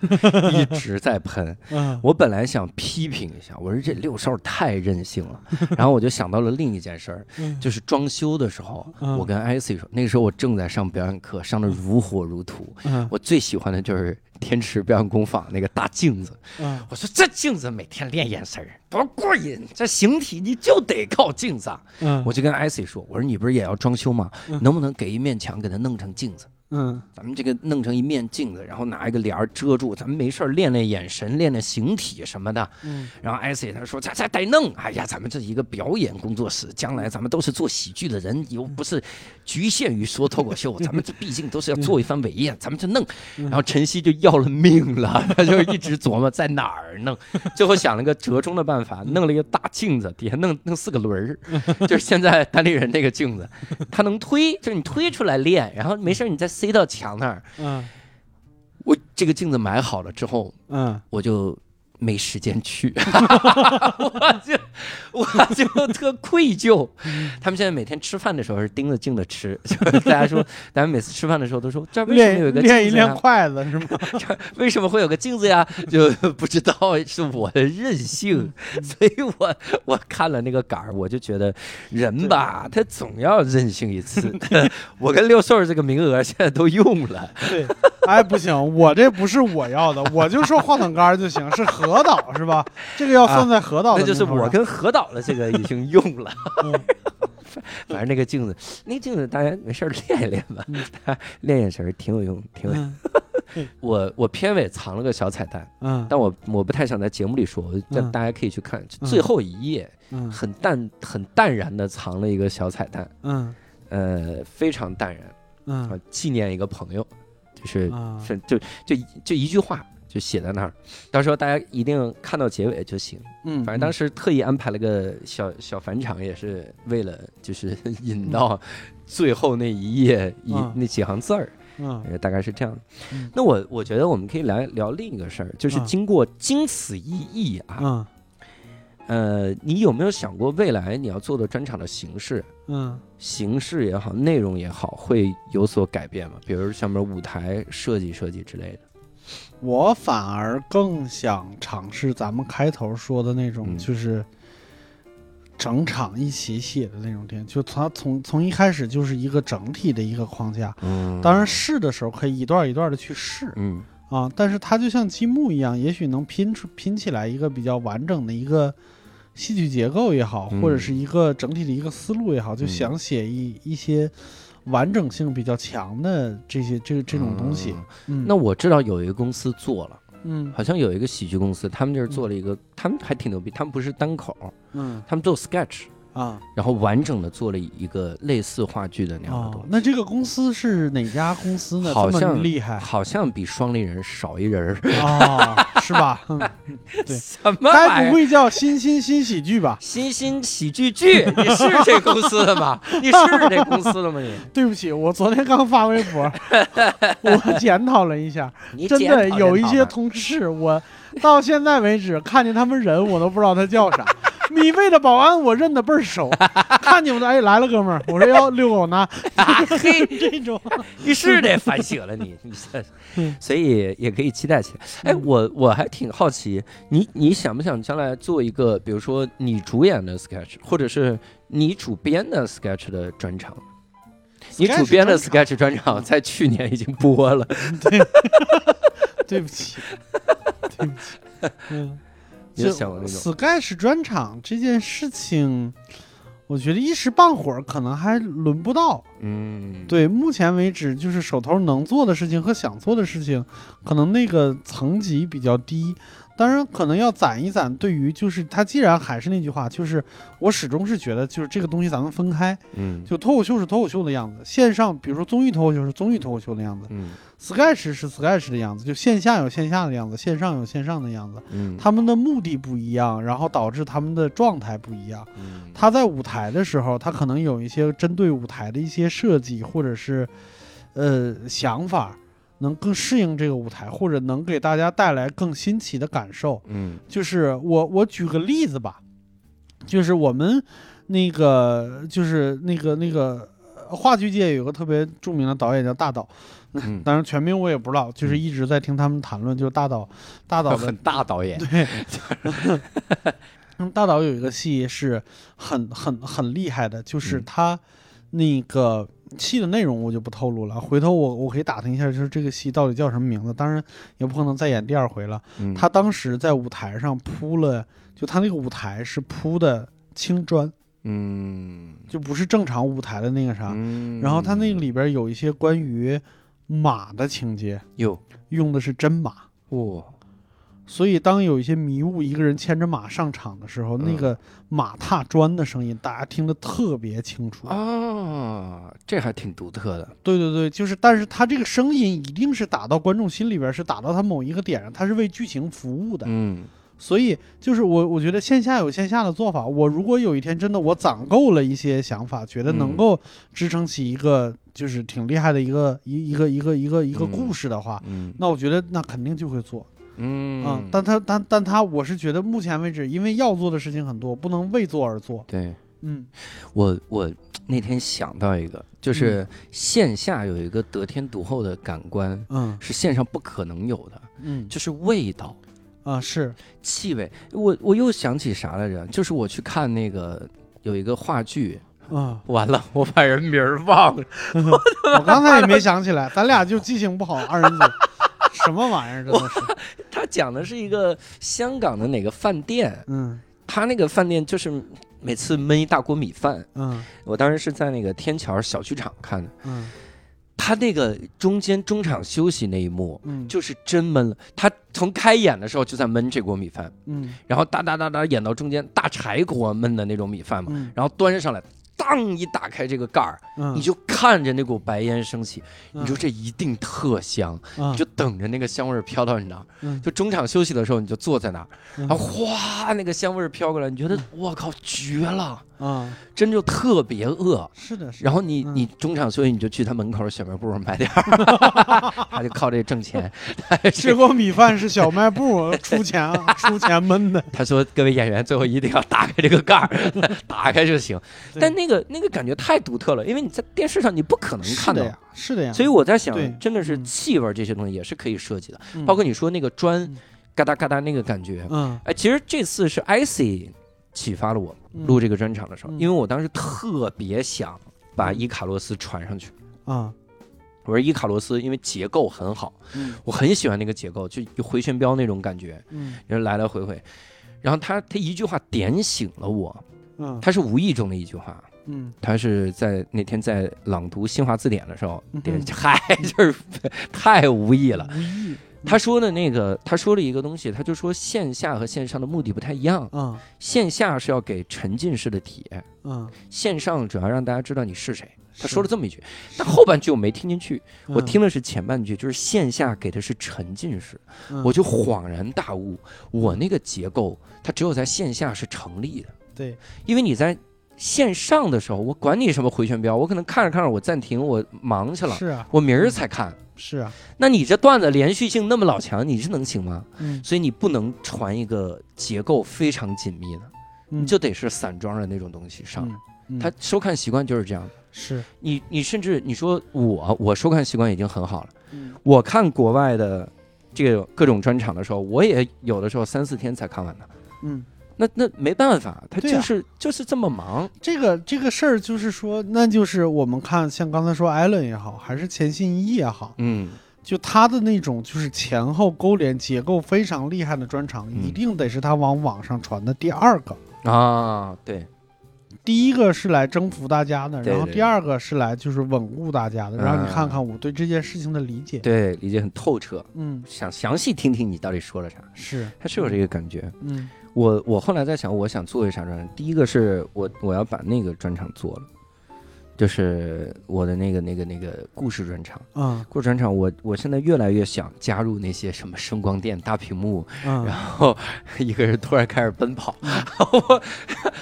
一直在喷。嗯。我本来想批评一下，我说这六少太任性了，然后我就想到了另一件事儿，嗯。就是装修的时候，嗯。我跟 IC 说，那个时候我正在上表演课，上的如火如荼，嗯。我最喜欢的就是天池表演工坊那个大镜子。嗯我说这镜子每天练眼神儿多过瘾，这形体你就得靠镜子啊。嗯我就跟艾 C 说，我说你不是也要装修吗？嗯能不能给一面墙给它弄成镜子？嗯咱们这个弄成一面镜子，然后拿一个帘儿遮住，咱们没事儿练练眼神，练练形体什么的。嗯然后艾 C 他说这这得弄，哎呀，咱们这一个表演工作室，将来咱们都是做喜剧的人，又不是局限于说脱口秀，咱们这毕竟都是要做一番伟业，咱们就弄。然后晨曦就要了命了，他就一直琢磨在哪儿弄，最后想了个折中的办法，弄了一个大镜子，底下弄弄四个轮儿，就是现在单立人那个镜子，它能推，就是你推出来练，然后没事儿你再塞到墙那儿。嗯。我这个镜子买好了之后，嗯。我就没时间去，我就我就特愧疚。他们现在每天吃饭的时候是盯着镜子吃，就是大家说，咱们每次吃饭的时候都说，这为什么有一个练练一练？筷子是吗？这为什么会有个镜子呀？就不知道是我的任性，所以我我看了那个杆儿，我就觉得人吧，他总要任性一次。我跟六兽儿这个名额现在都用了，对，哎不行，我这不是我要的，我就说话筒杆儿就行，是何导是吧？这个要算在何导的那就是我跟何导的这个已经用了。嗯。反正那个镜子，那个镜子大家没事儿练一练吧，练眼神儿挺有用，挺有用。嗯。我我片尾藏了个小彩蛋，嗯。但我我不太想在节目里说，我让嗯。大家可以去看，最后一页嗯。很淡很淡然的藏了一个小彩蛋。嗯。呃，非常淡然，啊嗯，纪念一个朋友，就是啊。是就就就一句话就写在那儿，到时候大家一定看到结尾就行。嗯，反正当时时特意安排了个小小返场，也是为了就是 引到最后那一页一嗯那几行字儿，嗯呃大概是这样。嗯那我我觉得我们可以聊聊另一个事儿，就是嗯经过经此一役啊，嗯呃，你有没有想过未来你要做的专场的形式？嗯形式也好，内容也好，会有所改变吗？比如像什么舞台设计设计之类的。我反而更想尝试咱们开头说的那种，嗯。就是整场一起写的那种电影，就它从从一开始就是一个整体的一个框架。嗯。当然试的时候可以一段一段的去试嗯。啊，但是它就像积木一样，也许能拼出拼起来一个比较完整的一个戏剧结构也好，嗯。或者是一个整体的一个思路也好，就嗯。想写一一些完整性比较强的这些这这种东西。嗯，那我知道有一个公司做了，嗯。好像有一个喜剧公司，他们就是做了一个，他们还挺牛逼，他们不是单口，嗯。他们做 sketch，啊。然后完整的做了一个类似话剧的那样的东哦西。，那这个公司是哪家公司呢？好像厉害好像比双立人少一人儿，哦，是吧？嗯对什么该？不会叫新新新喜剧吧？新新喜剧剧，你是这公司的吗？你是这公司的吗？你对不起，我昨天刚发微博，我检讨了一下，真的有一些同事，我到现在为止看见他们人，我都不知道他叫啥。米味的保安我认得倍儿熟，看见我的哎来了哥们儿，我说要遛狗呢，啊 嘿，这种。你是得反省了你，你这。嗯，所以也可以期待起来。哎，嗯。我我还挺好奇，你你想不想将来做一个，比如说你主演的 sketch，或者是你主编的 sketch 的专场？你主编的 sketch 专场在去年已经播了，对不起，对不起，嗯，你有想过那种 sketch 专场这件事情，我觉得一时半会儿可能还轮不到。嗯，对，目前为止就是手头能做的事情和想做的事情，可能那个层级比较低。当然，可能要攒一攒。对于就是他，既然还是那句话，就是我始终是觉得，就是这个东西咱们分开。嗯，就脱口秀是脱口秀的样子，线上比如说综艺脱口秀是综艺脱口秀的样子嗯，sketch 是 sketch 的样子，就线下有线下的样子，线上有线上的样子。嗯，他们的目的不一样，然后导致他们的状态不一样。嗯他在舞台的时候，他可能有一些针对舞台的一些设计，或者是呃想法，能更适应这个舞台，或者能给大家带来更新奇的感受。嗯就是我我举个例子吧，就是我们那个就是那个那个呃话剧界有个特别著名的导演叫大导，嗯，当然全名我也不知道，就是一直在听他们谈论，就是大导 大导的很大导演，对，嗯，大导有一个戏是很很很厉害的，就是嗯他那个戏的内容我就不透露了，回头我我可以打听一下，就是这个戏到底叫什么名字。当然也不可能再演第二回了。嗯他当时在舞台上铺了，就他那个舞台是铺的青砖，嗯就不是正常舞台的那个啥。嗯，然后他那个里边有一些关于马的情节，有用的是真马。哇，所以，当有一些迷雾一个人牵着马上场的时候，嗯那个马踏砖的声音，大家听得特别清楚。啊，这还挺独特的，对对对，就是，但是他这个声音一定是打到观众心里边，是打到他某一个点上，他是为剧情服务的。嗯所以，就是我我觉得线下有线下的做法。我如果有一天真的我攒够了一些想法，觉得能嗯够支撑起一个就是挺厉害的一个一一个一个一个一个嗯故事的话，嗯那我觉得那肯定就会做。嗯啊，但他但但他，我是觉得目前为止，因为要做的事情很多，不能为做而做。对。嗯我我那天想到一个，就是线下有一个得天独厚的感官，嗯是线上不可能有的，嗯就是味道、啊是气味。我我又想起啥来着？就是我去看那个有一个话剧，啊，完了，我把人名儿忘了。我刚才也没想起来，咱俩就记性不好，二人组，什么玩意儿？真的是，他讲的是一个香港的哪个饭店，嗯。他那个饭店就是每次焖一大锅米饭。嗯。我当时是在那个天桥小剧场看的，嗯。他那个中间中场休息那一幕。嗯，就是真闷了，他从开演的时候就在焖这锅米饭，嗯。然后哒哒哒哒演到中间大柴锅焖的那种米饭嘛，嗯。然后端上来，当一打开这个盖儿，嗯，你就看着那股白烟升起，你说嗯这一定特香，嗯。你就等着那个香味儿飘到你那儿。嗯。就中场休息的时候，你就坐在那儿，嗯。然后哗，那个香味儿飘过来，你觉得我靠绝了，啊，真就特别饿。是的，是的。然后你嗯你中场休息，你就去他门口小卖部买点儿，他就靠这挣钱。吃过米饭是小卖部出钱 出钱闷的，他说：“各位演员，最后一定要打开这个盖儿，打开就行。”但那个那个感觉太独特了，因为你在电视上你不可能看到是的。呀。所以我在想，真的是嗯气味这些东西也是可以设计的，嗯包括你说那个砖嗯嘎哒嘎哒那个感觉。嗯哎，其实这次是 IC 启发了我嗯。录这个专场的时候，嗯。因为我当时特别想把伊卡洛斯传上去。啊。我说伊卡洛斯因为结构很好，嗯。我很喜欢那个结构，就有回旋镖那种感觉，嗯。人来来回回。然后他他一句话点醒了我，嗯。他是无意中的一句话，嗯。他是在那天在朗读新华字典的时候点，嗨，就是太无意了。无意他说的那个，他说了一个东西，他就说线下和线上的目的不太一样，嗯线下是要给沉浸式的体验，嗯，线上主要让大家知道你是谁。他说了这么一句，但后半句我没听进去，我嗯听的是前半句，就是线下给的是沉浸式，嗯我就恍然大悟，我那个结构它只有在线下是成立的，对因为你在线上的时候，我管你什么回旋镖，我可能看着看着我暂停，我忙去了，是啊我明儿才看。是啊那你这段子连续性那么老强，你是能行吗？嗯所以你不能传一个结构非常紧密的，嗯你就得是散装的那种东西上来。他收看习惯就是这样的。是你你甚至你说我我收看习惯已经很好了，嗯我看国外的这个各种专场的时候，我也有的时候三四天才看完的。嗯。那那没办法，他就是、就是这么忙。这个这个事儿就是说，那就是我们看，像刚才说艾伦也好，还是钱信一也好，嗯，就他的那种就是前后勾连结构非常厉害的专场，嗯一定得是他往网上传的第二个。啊，对，第一个是来征服大家的，然后第二个是来就是稳固大家的，嗯让你看看我对这件事情的理解。对，理解很透彻，嗯，想详细听听你到底说了啥，是，他是有这个感觉。嗯我我后来在想，我想做一啥专场？第一个是我我要把那个专场做了，就是我的那个那个那个故事专场。啊故事专场我，我现在越来越想加入那些什么声光电、大屏幕，嗯，然后一个人突然开始奔跑，我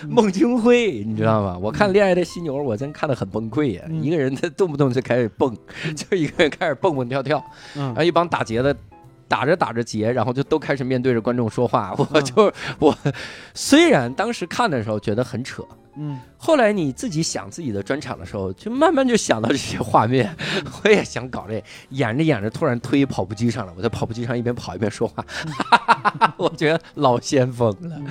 孟京辉，你知道吗？我看《恋爱的犀牛》，我真看得很崩溃呀！嗯一个人他动不动就开始蹦，就一个人开始蹦蹦跳跳，然嗯后一帮打劫的。打着打着结，然后就都开始面对着观众说话。我嗯就我，虽然当时看的时候觉得很扯，嗯。后来你自己想自己的专场的时候，就慢慢就想到这些画面，我也想搞这，演着演着突然推跑步机上了，我在跑步机上一边跑一边说话，我觉得老先锋了。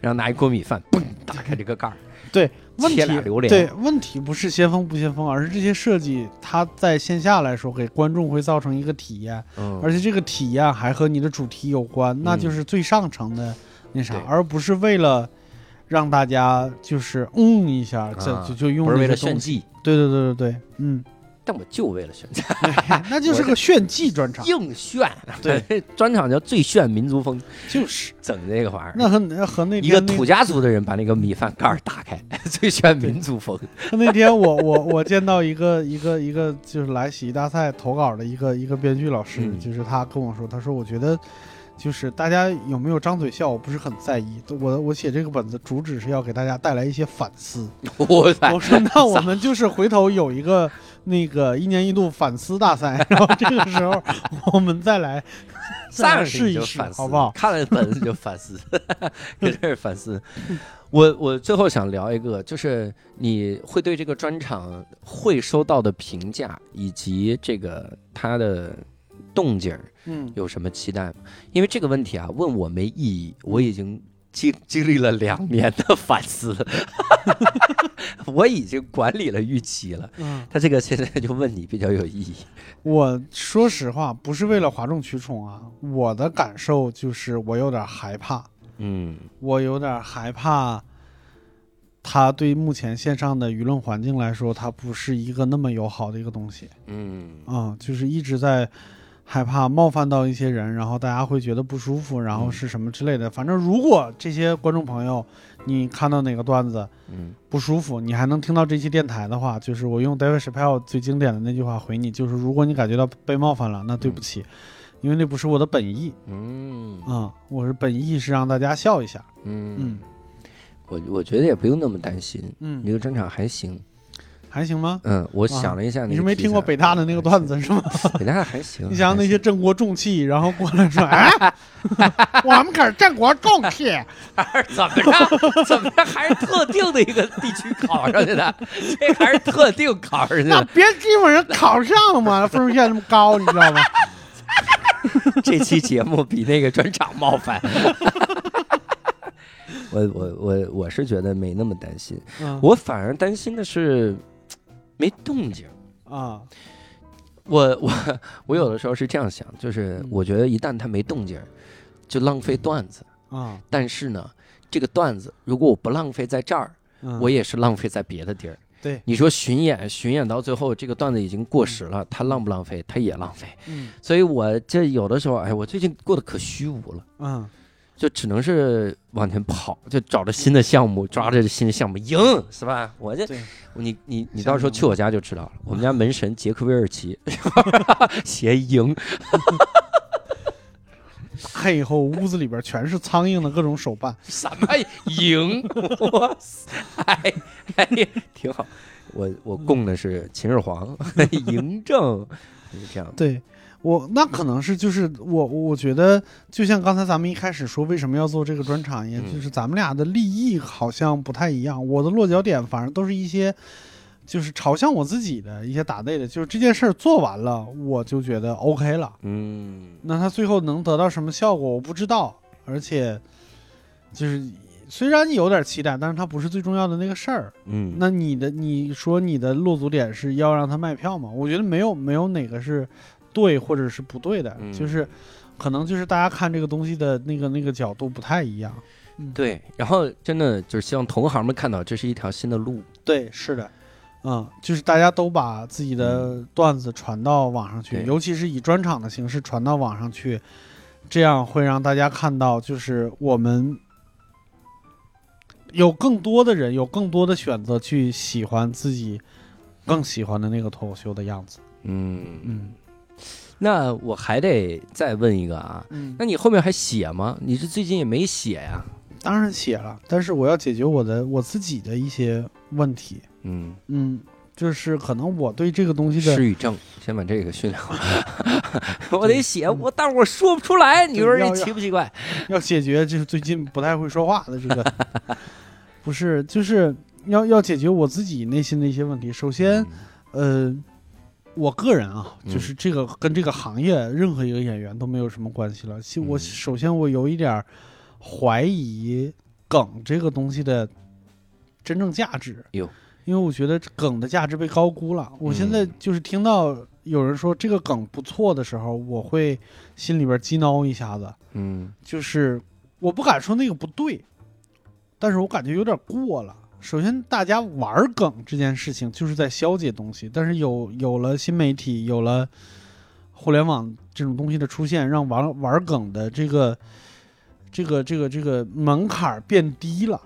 然后拿一锅米饭，嘣，打开这个盖儿，对，问题切俩榴莲对问题不是先锋不先锋，而是这些设计它在线下来说给观众会造成一个体验，嗯。而且这个体验还和你的主题有关，那就是最上层的那啥对，而不是为了让大家就是嗯一下，这啊就就用不是为了那些东西。炫技，对对对对对，嗯，但我就为了炫技，那就是个炫技专场，硬炫。对，专场叫最炫民族风，就是 整这个玩意儿。那和那和那一个土家族的人把那个米饭盖儿打开，最炫民族风。那天我我我见到一个一个一个就是来喜剧大赛投稿的一个一个编剧老师，嗯就是他跟我说，他说我觉得就是大家有没有张嘴笑，我不是很在意。我我写这个本子主旨是要给大家带来一些反思。我我说那我们就是回头有一个那个一年一度反思大赛，然后这个时候 我们再来再来试一试，好不好？看了本子就反思，真是反思。我我最后想聊一个，就是你会对这个专场会收到的评价以及这个它的动静儿嗯有什么期待吗？因为这个问题啊，问我没意义，我已经经经历了两年的反思，我已经管理了预期了。嗯，他这个现在就问你比较有意义。我说实话，不是为了哗众取宠啊，我的感受就是我有点害怕。嗯我有点害怕，它对目前线上的舆论环境来说，它不是一个那么友好的一个东西嗯啊、就是一直在害怕冒犯到一些人，然后大家会觉得不舒服，然后嗯。是什么之类的。反正如果这些观众朋友，你看到哪个段子嗯。不舒服，你还能听到这期电台的话，就是我用 David Chappelle 最经典的那句话回你，就是如果你感觉到被冒犯了，那对不起，因为那不是我的本意。嗯。啊、我是本意是让大家笑一下。嗯。嗯。我我觉得也不用那么担心，你嗯，这个专场还行。还行吗？嗯，我想了一下你是没听过北大的那个段子是吗？北大还行。你想想那还些郑国重器，然后过来说，哎，我们可是郑国重器，行怎么着？怎么着？还是特定的一个地区考上去的？这还是特定考上去那的？别基本上考上嘛，分数线那么高，你知道吗？这期节目比那个专场冒犯。我我我我是觉得没那么担心，嗯我反而担心的是没动静。啊，我我我有的时候是这样想，就是嗯我觉得一旦它没动静，就浪费段子。啊，但是呢，这个段子如果我不浪费在这儿，嗯我也是浪费在别的地儿。对，你说巡演，巡演到最后这个段子已经过时了，它浪不浪费？它也浪费。嗯所以我这有的时候，哎，我最近过得可虚无了。嗯就只能是往前跑，就找着新的项目，抓着新的项目赢，是吧？我这对，你你你到时候去我家就知道了。我们家门神杰克韦尔奇 写赢，黑以后屋子里边全是苍蝇的各种手办，什么赢？哇塞，哎呀，挺好。我我供的是秦始皇 嬴政，就是这样。对。我那可能是就是我我觉得就像刚才咱们一开始说为什么要做这个专场，也嗯就是咱们俩的利益好像不太一样。我的落脚点反正都是一些就是朝向我自己的一些打内的，就是这件事儿做完了，我就觉得 OK 了。嗯那他最后能得到什么效果，我不知道。而且，就是虽然有点期待，但是它不是最重要的那个事儿。嗯，那你的你说你的落足点是要让他卖票吗？我觉得没有没有哪个是对或者是不对的，嗯就是可能就是大家看这个东西的那个那个角度不太一样。对。然后真的就是希望同行们看到这是一条新的路。对，是的。嗯，就是大家都把自己的段子传到网上去，对尤其是以专场的形式传到网上去，这样会让大家看到，就是我们有更多的人有更多的选择去喜欢自己更喜欢的那个脱口秀的样子。嗯嗯那我还得再问一个啊，嗯，那你后面还写吗？你是最近也没写呀？当然写了，但是我要解决我的我自己的一些问题。嗯，嗯，就是可能我对这个东西的失语症，先把这个训练好。我得写，我大伙儿说不出来，你说这奇不奇怪？要解决就是最近不太会说话的这个，不是，就是要要解决我自己内心的一些问题。首先，呃，我个人啊，嗯就是这个跟这个行业任何一个演员都没有什么关系了。其我嗯首先我有一点儿怀疑梗这个东西的真正价值。哟因为我觉得梗的价值被高估了。我现在嗯就是听到有人说这个梗不错的时候，我会心里边激挠一下子。嗯就是我不敢说那个不对，但是我感觉有点过了。首先，大家玩梗这件事情就是在消解东西，但是有有了新媒体，有了互联网这种东西的出现，让玩玩梗的这个这个这个这个门槛变低了。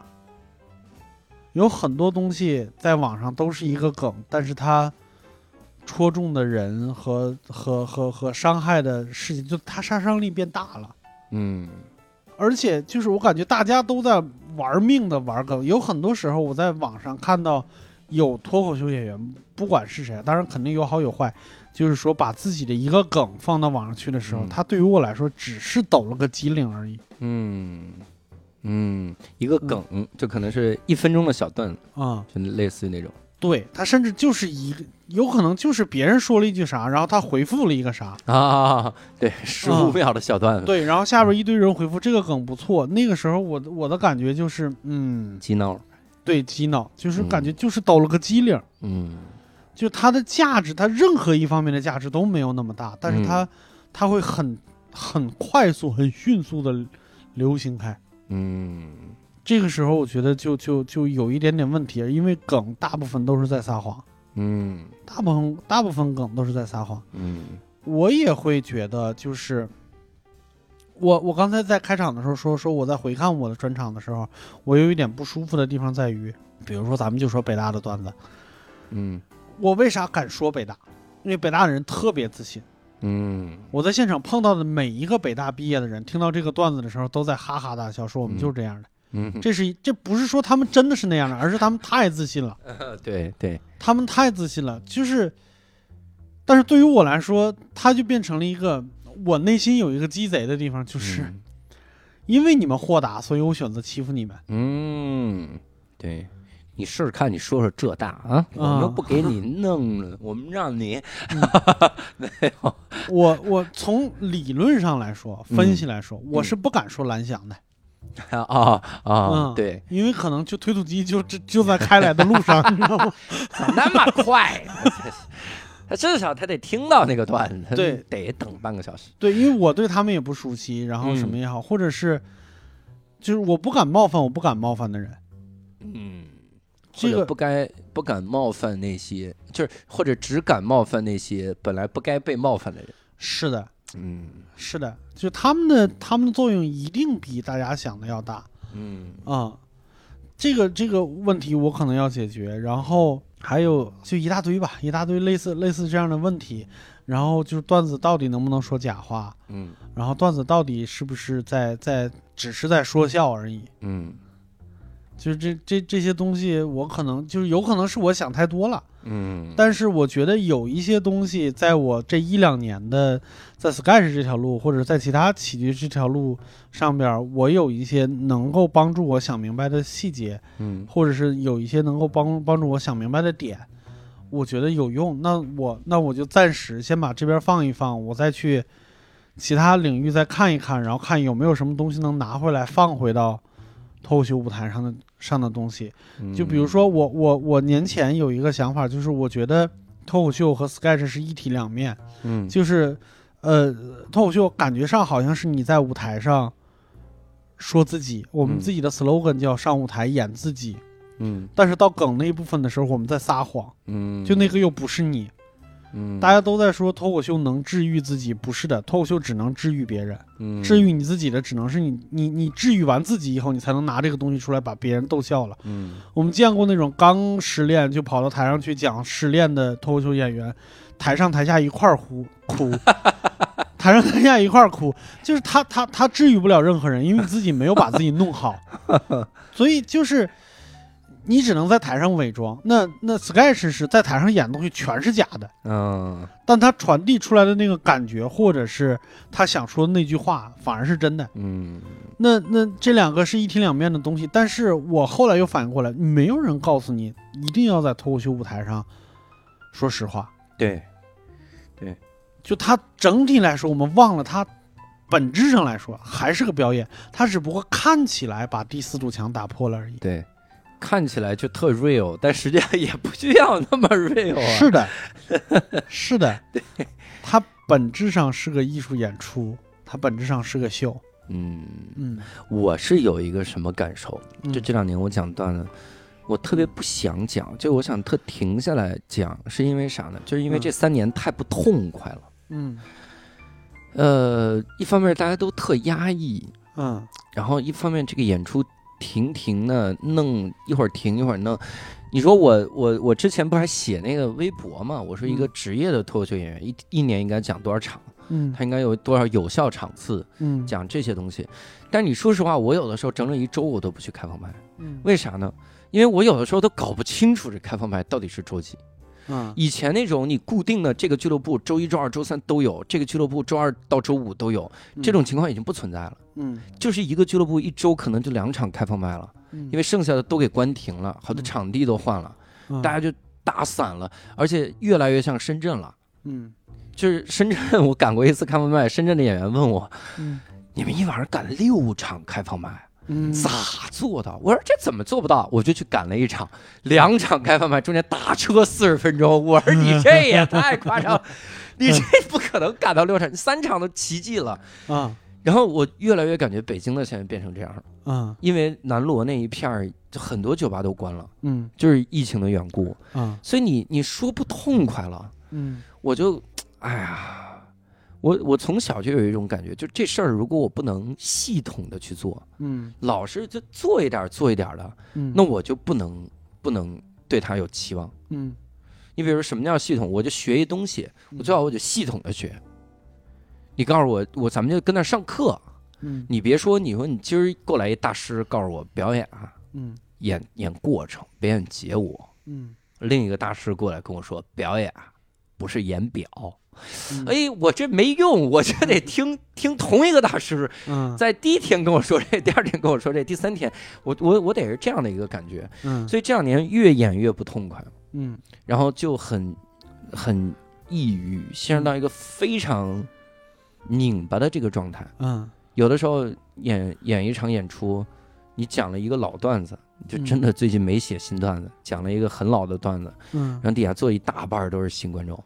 有很多东西在网上都是一个梗，但是它戳中的人和和和和伤害的事情，就它杀伤力变大了。嗯而且就是我感觉大家都在玩命的玩梗，有很多时候我在网上看到有脱口秀演员，不管是谁，当然肯定有好有坏，就是说把自己的一个梗放到网上去的时候，嗯。他对于我来说只是抖了个机灵而已。嗯嗯，一个梗就可能是一分钟的小段子，啊、就类似于那种。对他甚至就是一个，有可能就是别人说了一句啥，然后他回复了一个啥，啊，对，十五秒的小段子，对，然后下边一堆人回复这个梗不错，那个时候我的我的感觉就是，嗯，激脑，对，激恼，就是感觉就是抖了个机灵。嗯。就它的价值，它任何一方面的价值都没有那么大，但是它、它会很很快速、很迅速的流行开。嗯这个时候，我觉得就就就有一点点问题，因为梗大部分都是在撒谎，嗯大部分大部分梗都是在撒谎。嗯我也会觉得就是。我我刚才在开场的时候说说我在回看我的专场的时候，我有一点不舒服的地方在于，比如说咱们就说北大的段子，嗯我为啥敢说北大？因为北大的人特别自信。嗯我在现场碰到的每一个北大毕业的人，听到这个段子的时候，都在哈哈大笑，说我们嗯就是这样的。嗯，这是这不是说他们真的是那样的，而是他们太自信了，对对，他们太自信了。就是，但是对于我来说，他就变成了一个我内心有一个鸡贼的地方，就是、嗯因为你们豁达，所以我选择欺负你们。嗯，对。你试试看，你说说浙大啊，我们又不给你 弄了，我们让你，没有，我我从理论上来说，嗯分析来说，我是不敢说蓝翔的，啊 啊，嗯对，因为可能就推土机就就就在开来的路上，你知道吗？咋那么快他至少他得听到那个段子，他对得等半个小时。对，因为我对他们也不熟悉，然后什么也好，或者是就是我不敢冒犯我不敢冒犯的人，嗯，这个或者不该不敢冒犯那些，就是或者只敢冒犯那些本来不该被冒犯的人。是的，嗯。是的，就他们的他们的作用一定比大家想的要大嗯。啊、这个这个问题我可能要解决，然后还有就一大堆吧，一大堆类似类似这样的问题，然后就是段子到底能不能说假话，嗯。然后段子到底是不是在在只是在说笑而已。嗯。就是这这这些东西，我可能就是有可能是我想太多了，嗯，但是我觉得有一些东西，在我这一两年的在 Sketch 这条路，或者在其他喜剧这条路上边，我有一些能够帮助我想明白的细节，嗯或者是有一些能够帮帮助我想明白的点，我觉得有用。那我那我就暂时先把这边放一放，我再去其他领域再看一看，然后看有没有什么东西能拿回来放回到脱口秀舞台上的上的东西。嗯就比如说我我我年前有一个想法，就是我觉得脱口秀和 sketch 是一体两面，嗯就是呃脱口秀感觉上好像是你在舞台上说自己，我们嗯自己的 slogan 叫上舞台演自己，嗯但是到梗那一部分的时候，我们在撒谎，嗯，就那个又不是你。嗯，大家都在说脱口秀能治愈自己，不是的，脱口秀只能治愈别人，嗯。治愈你自己的只能是你你你治愈完自己以后，你才能拿这个东西出来把别人逗笑了。嗯。我们见过那种刚失恋就跑到台上去讲失恋的脱口秀演员，台上台下一块儿哭哭，台上台下一块儿哭，就是他他他治愈不了任何人，因为你自己没有把自己弄好，所以就是你只能在台上伪装。那那 sketch 是在台上演的东西全是假的，嗯但他传递出来的那个感觉，或者是他想说的那句话，反而是真的。嗯那那这两个是一体两面的东西，但是我后来又反应过来，没有人告诉你一定要在脱口秀舞台上说实话。对，对就它整体来说，我们忘了它本质上来说还是个表演，他只不过看起来把第四堵墙打破了而已。对，看起来就特 real，但实际上也不需要那么 real 啊。是的，是的，对它本质上是个艺术演出，它本质上是个秀。嗯，嗯，我是有一个什么感受？嗯就这两年我讲段子，我特别不想讲，就我想特停下来讲，是因为啥呢？就是因为嗯这三年太不痛快了。嗯呃，一方面大家都特压抑，嗯然后一方面这个演出停停的弄一会儿停一会儿弄。你说我我我之前不还写那个微博嘛？我说一个嗯职业的脱口秀演员一一年应该讲多少场？嗯他应该有多少有效场次嗯讲这些东西。但你说实话，我有的时候整整一周我都不去开放麦，嗯为啥呢？因为我有的时候都搞不清楚这开放麦到底是周几。嗯。以前那种你固定的这个俱乐部周一、周二、周三都有，这个俱乐部周二到周五都有，这种情况已经不存在了。嗯。就是一个俱乐部一周可能就两场开放麦了，嗯，因为剩下的都给关停了，好多嗯场地都换了，嗯。大家就打散了，而且越来越像深圳了。嗯。就是深圳，我赶过一次开放麦，深圳的演员问我嗯：“你们一晚上赶六场开放麦，嗯咋做到？”我说：“这怎么做不到？”我就去赶了一场，两场开放麦，中间打车四十分钟。我说：“你这也太夸张了，你这不可能赶到六场，三场都奇迹了。啊”然后我越来越感觉北京的现在变成这样了，嗯因为南锣那一片儿就很多酒吧都关了，嗯就是疫情的缘故，啊所以你你说不痛快了，嗯我就，哎呀，我我从小就有一种感觉，就这事儿如果我不能系统的去做，嗯老是就做一点做一点的，嗯，那我就不能不能对他有期望。嗯你比如说什么叫系统？我就学一东西，我最好我就系统的学。你告诉我，我咱们就跟那上课。嗯你别说，你说你今儿过来一大师告诉我表演啊，嗯演演过程，表演结果。嗯另一个大师过来跟我说，表演啊不是演表。嗯。哎，我这没用，我这得听听同一个大师，嗯。在第一天跟我说这，第二天跟我说这，第三天，我我我得是这样的一个感觉。嗯。所以这两年越演越不痛快，嗯。然后就很很抑郁，陷入到一个非常拧巴的这个状态。嗯。有的时候演演一场演出，你讲了一个老段子，就真的最近没写新段子，讲了一个很老的段子，嗯。然后底下坐一大半都是新观众，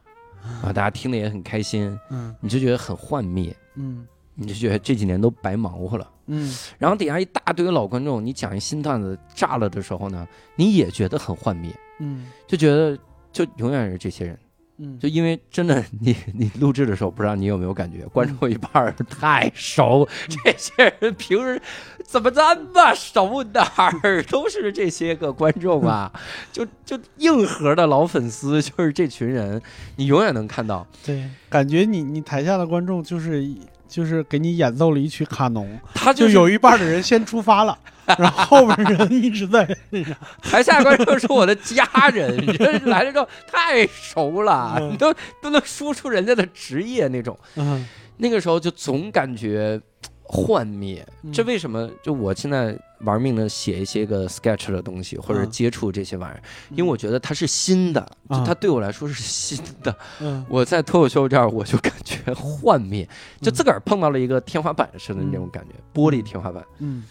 啊，大家听的也很开心，嗯你就觉得很幻灭，嗯你就觉得这几年都白忙活了。嗯然后底下一大堆老观众，你讲一新段子炸了的时候呢，你也觉得很幻灭，嗯就觉得就永远是这些人。嗯，就因为真的，你你录制的时候，不知道你有没有感觉，观众一半 太熟，这些人平时怎么这么熟，哪 儿都是这些个观众啊，就就硬核的老粉丝，就是这群人，你永远能看到。对，感觉你你台下的观众就是就是给你演奏了一曲卡农，他就是有一半的人先出发了，然后后边人一直在那啥，台下观众是我的家人，这来了之后太熟了，嗯。你都都能说出人家的职业那种。嗯。那个时候就总感觉幻灭，嗯。这为什么？就我现在玩命的写一些个 sketch 的东西，或者嗯。接触这些玩意儿，因为我觉得它是新的，就啊它对我来说是新的。嗯。我在脱口秀这儿，我就感觉幻灭，就自个儿碰到了一个天花板似的那种感觉，玻璃天花板，嗯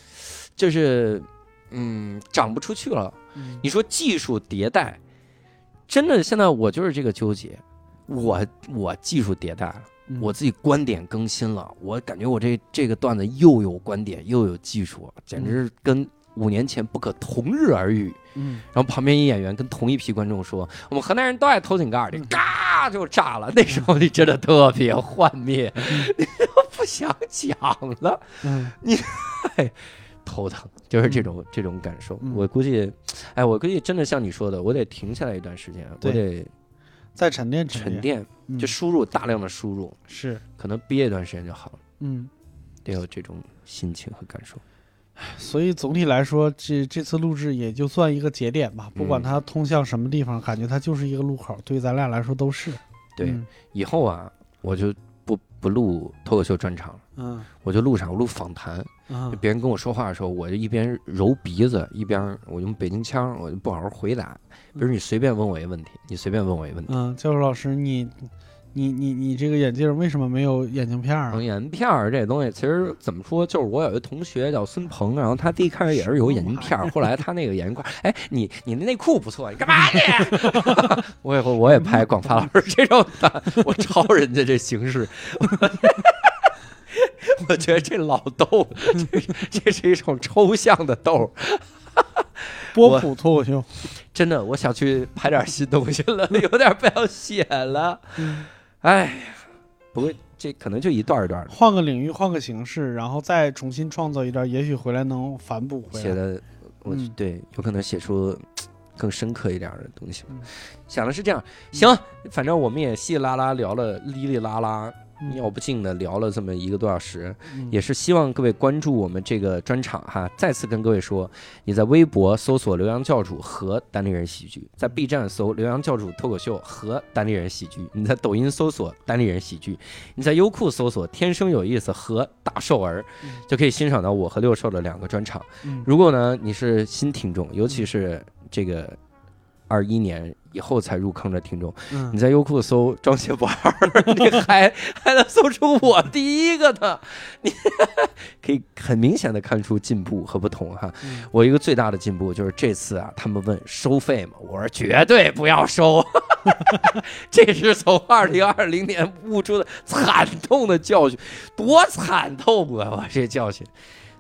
就是嗯长不出去了。嗯你说技术迭代，真的现在我就是这个纠结，我我技术迭代了。嗯我自己观点更新了，我感觉我这这个段子又有观点又有技术，简直是跟五年前不可同日而语。嗯然后旁边一演员跟同一批观众说：“我们河南人都爱偷井盖的，嗯嘎就炸了。”那时候你真的特别幻灭，你都不想讲了，嗯 头疼，就是这种这种感受。嗯我估计，哎，我估计真的像你说的，我得停下来一段时间，我得再沉淀沉淀，就输入大量的输入，是可能憋一段时间就好了。嗯。得有这种心情和感受。所以总体来说，这这次录制也就算一个节点吧。不管嗯它通向什么地方，感觉它就是一个路口，对咱俩来说都是。对，嗯以后啊，我就不不录脱口秀专场了，嗯我就录啥？我录访谈。嗯别人跟我说话的时候，我就一边揉鼻子，一边我用北京腔，我就不好好回答。比如你随便问我一个问题，你随便问我一个问题。嗯，教授老师，你你你你这个眼镜为什么没有眼镜片儿啊？眼镜片儿这东西，其实怎么说，就是我有一个同学叫孙鹏，然后他第一开始也是有眼镜片儿，后来他那个眼镜框，哎，你你那内裤不错，你干嘛去？我以后我也拍广发老师这种的，我抄人家这形式。我觉得这老逗，这这是一种抽象的逗，波普脱口秀。真的，我想去拍点新东西了，有点不想写了。嗯哎呀，不过这可能就一段一段的。换个领域，换个形式，然后再重新创造一段，也许回来能反哺回来。写的，我、嗯对有可能写出更深刻一点的东西。嗯想的是这样，行，反正我们也稀里拉拉聊了，哩哩啦啦，嗯尿不尽的聊了这么一个多小时，嗯也是希望各位关注我们这个专场哈。再次跟各位说，你在微博搜索“刘洋教主”和单立人喜剧，在 B 站搜“刘洋教主脱口秀”和单立人喜剧，你在抖音搜索“单立人喜剧”，你在优酷搜索“天生有意思”和“大瘦儿嗯”，就可以欣赏到我和六兽的两个专场。嗯如果呢你是新听众，尤其是这个二一年以后才入坑的听众，你嗯在优酷搜张学宝儿，你还 还能搜出我第一个呢，你 可以很明显的看出进步和不同哈。嗯我一个最大的进步就是这次啊，他们问收费吗？我说绝对不要收，这是从二零二零年悟出的惨痛的教训，多惨痛啊！我这教训。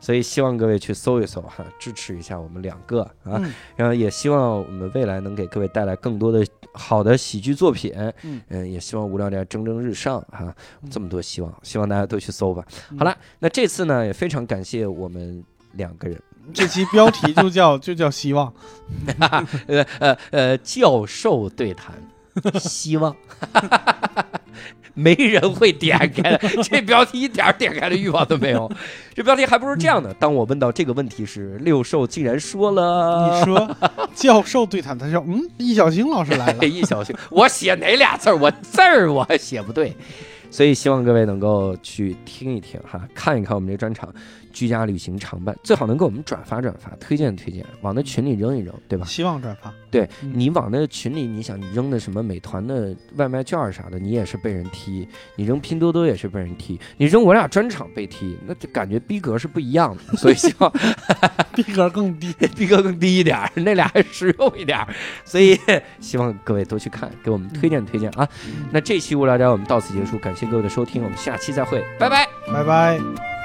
所以希望各位去搜一搜哈，支持一下我们两个啊，嗯。然后也希望我们未来能给各位带来更多的好的喜剧作品，嗯。嗯，也希望无聊斋蒸蒸日上哈、嗯。这么多希望，希望大家都去搜吧。嗯。好了，那这次呢也非常感谢我们两个人，这期标题就叫就叫希望，呃呃呃，教授对谈，希望。没人会点开的，这标题一点儿点开的欲望都没有。这标题还不如这样的：当我问到这个问题时，六兽竟然说了你说教授对谈，他说嗯，易小星老师来了哎，，易小星，我写哪俩字儿？我字儿我写不对，所以希望各位能够去听一听哈，看一看我们这专场《居家旅行常伴》，最好能给我们转发转发，推荐推荐，往那群里扔一扔，对吧？希望转发，对嗯你往那群里，你想你扔的什么美团的外卖券儿啥的，你也是被人踢；你扔拼多多也是被人踢；你扔我俩专场被踢，那就感觉逼格是不一样的。所以希望 逼格更低。逼格更低一点，那俩还实用一点。所以希望各位都去看，给我们推荐推荐啊。那这期无聊斋我们到此结束，感谢各位的收听，我们下期再会，拜拜。拜拜。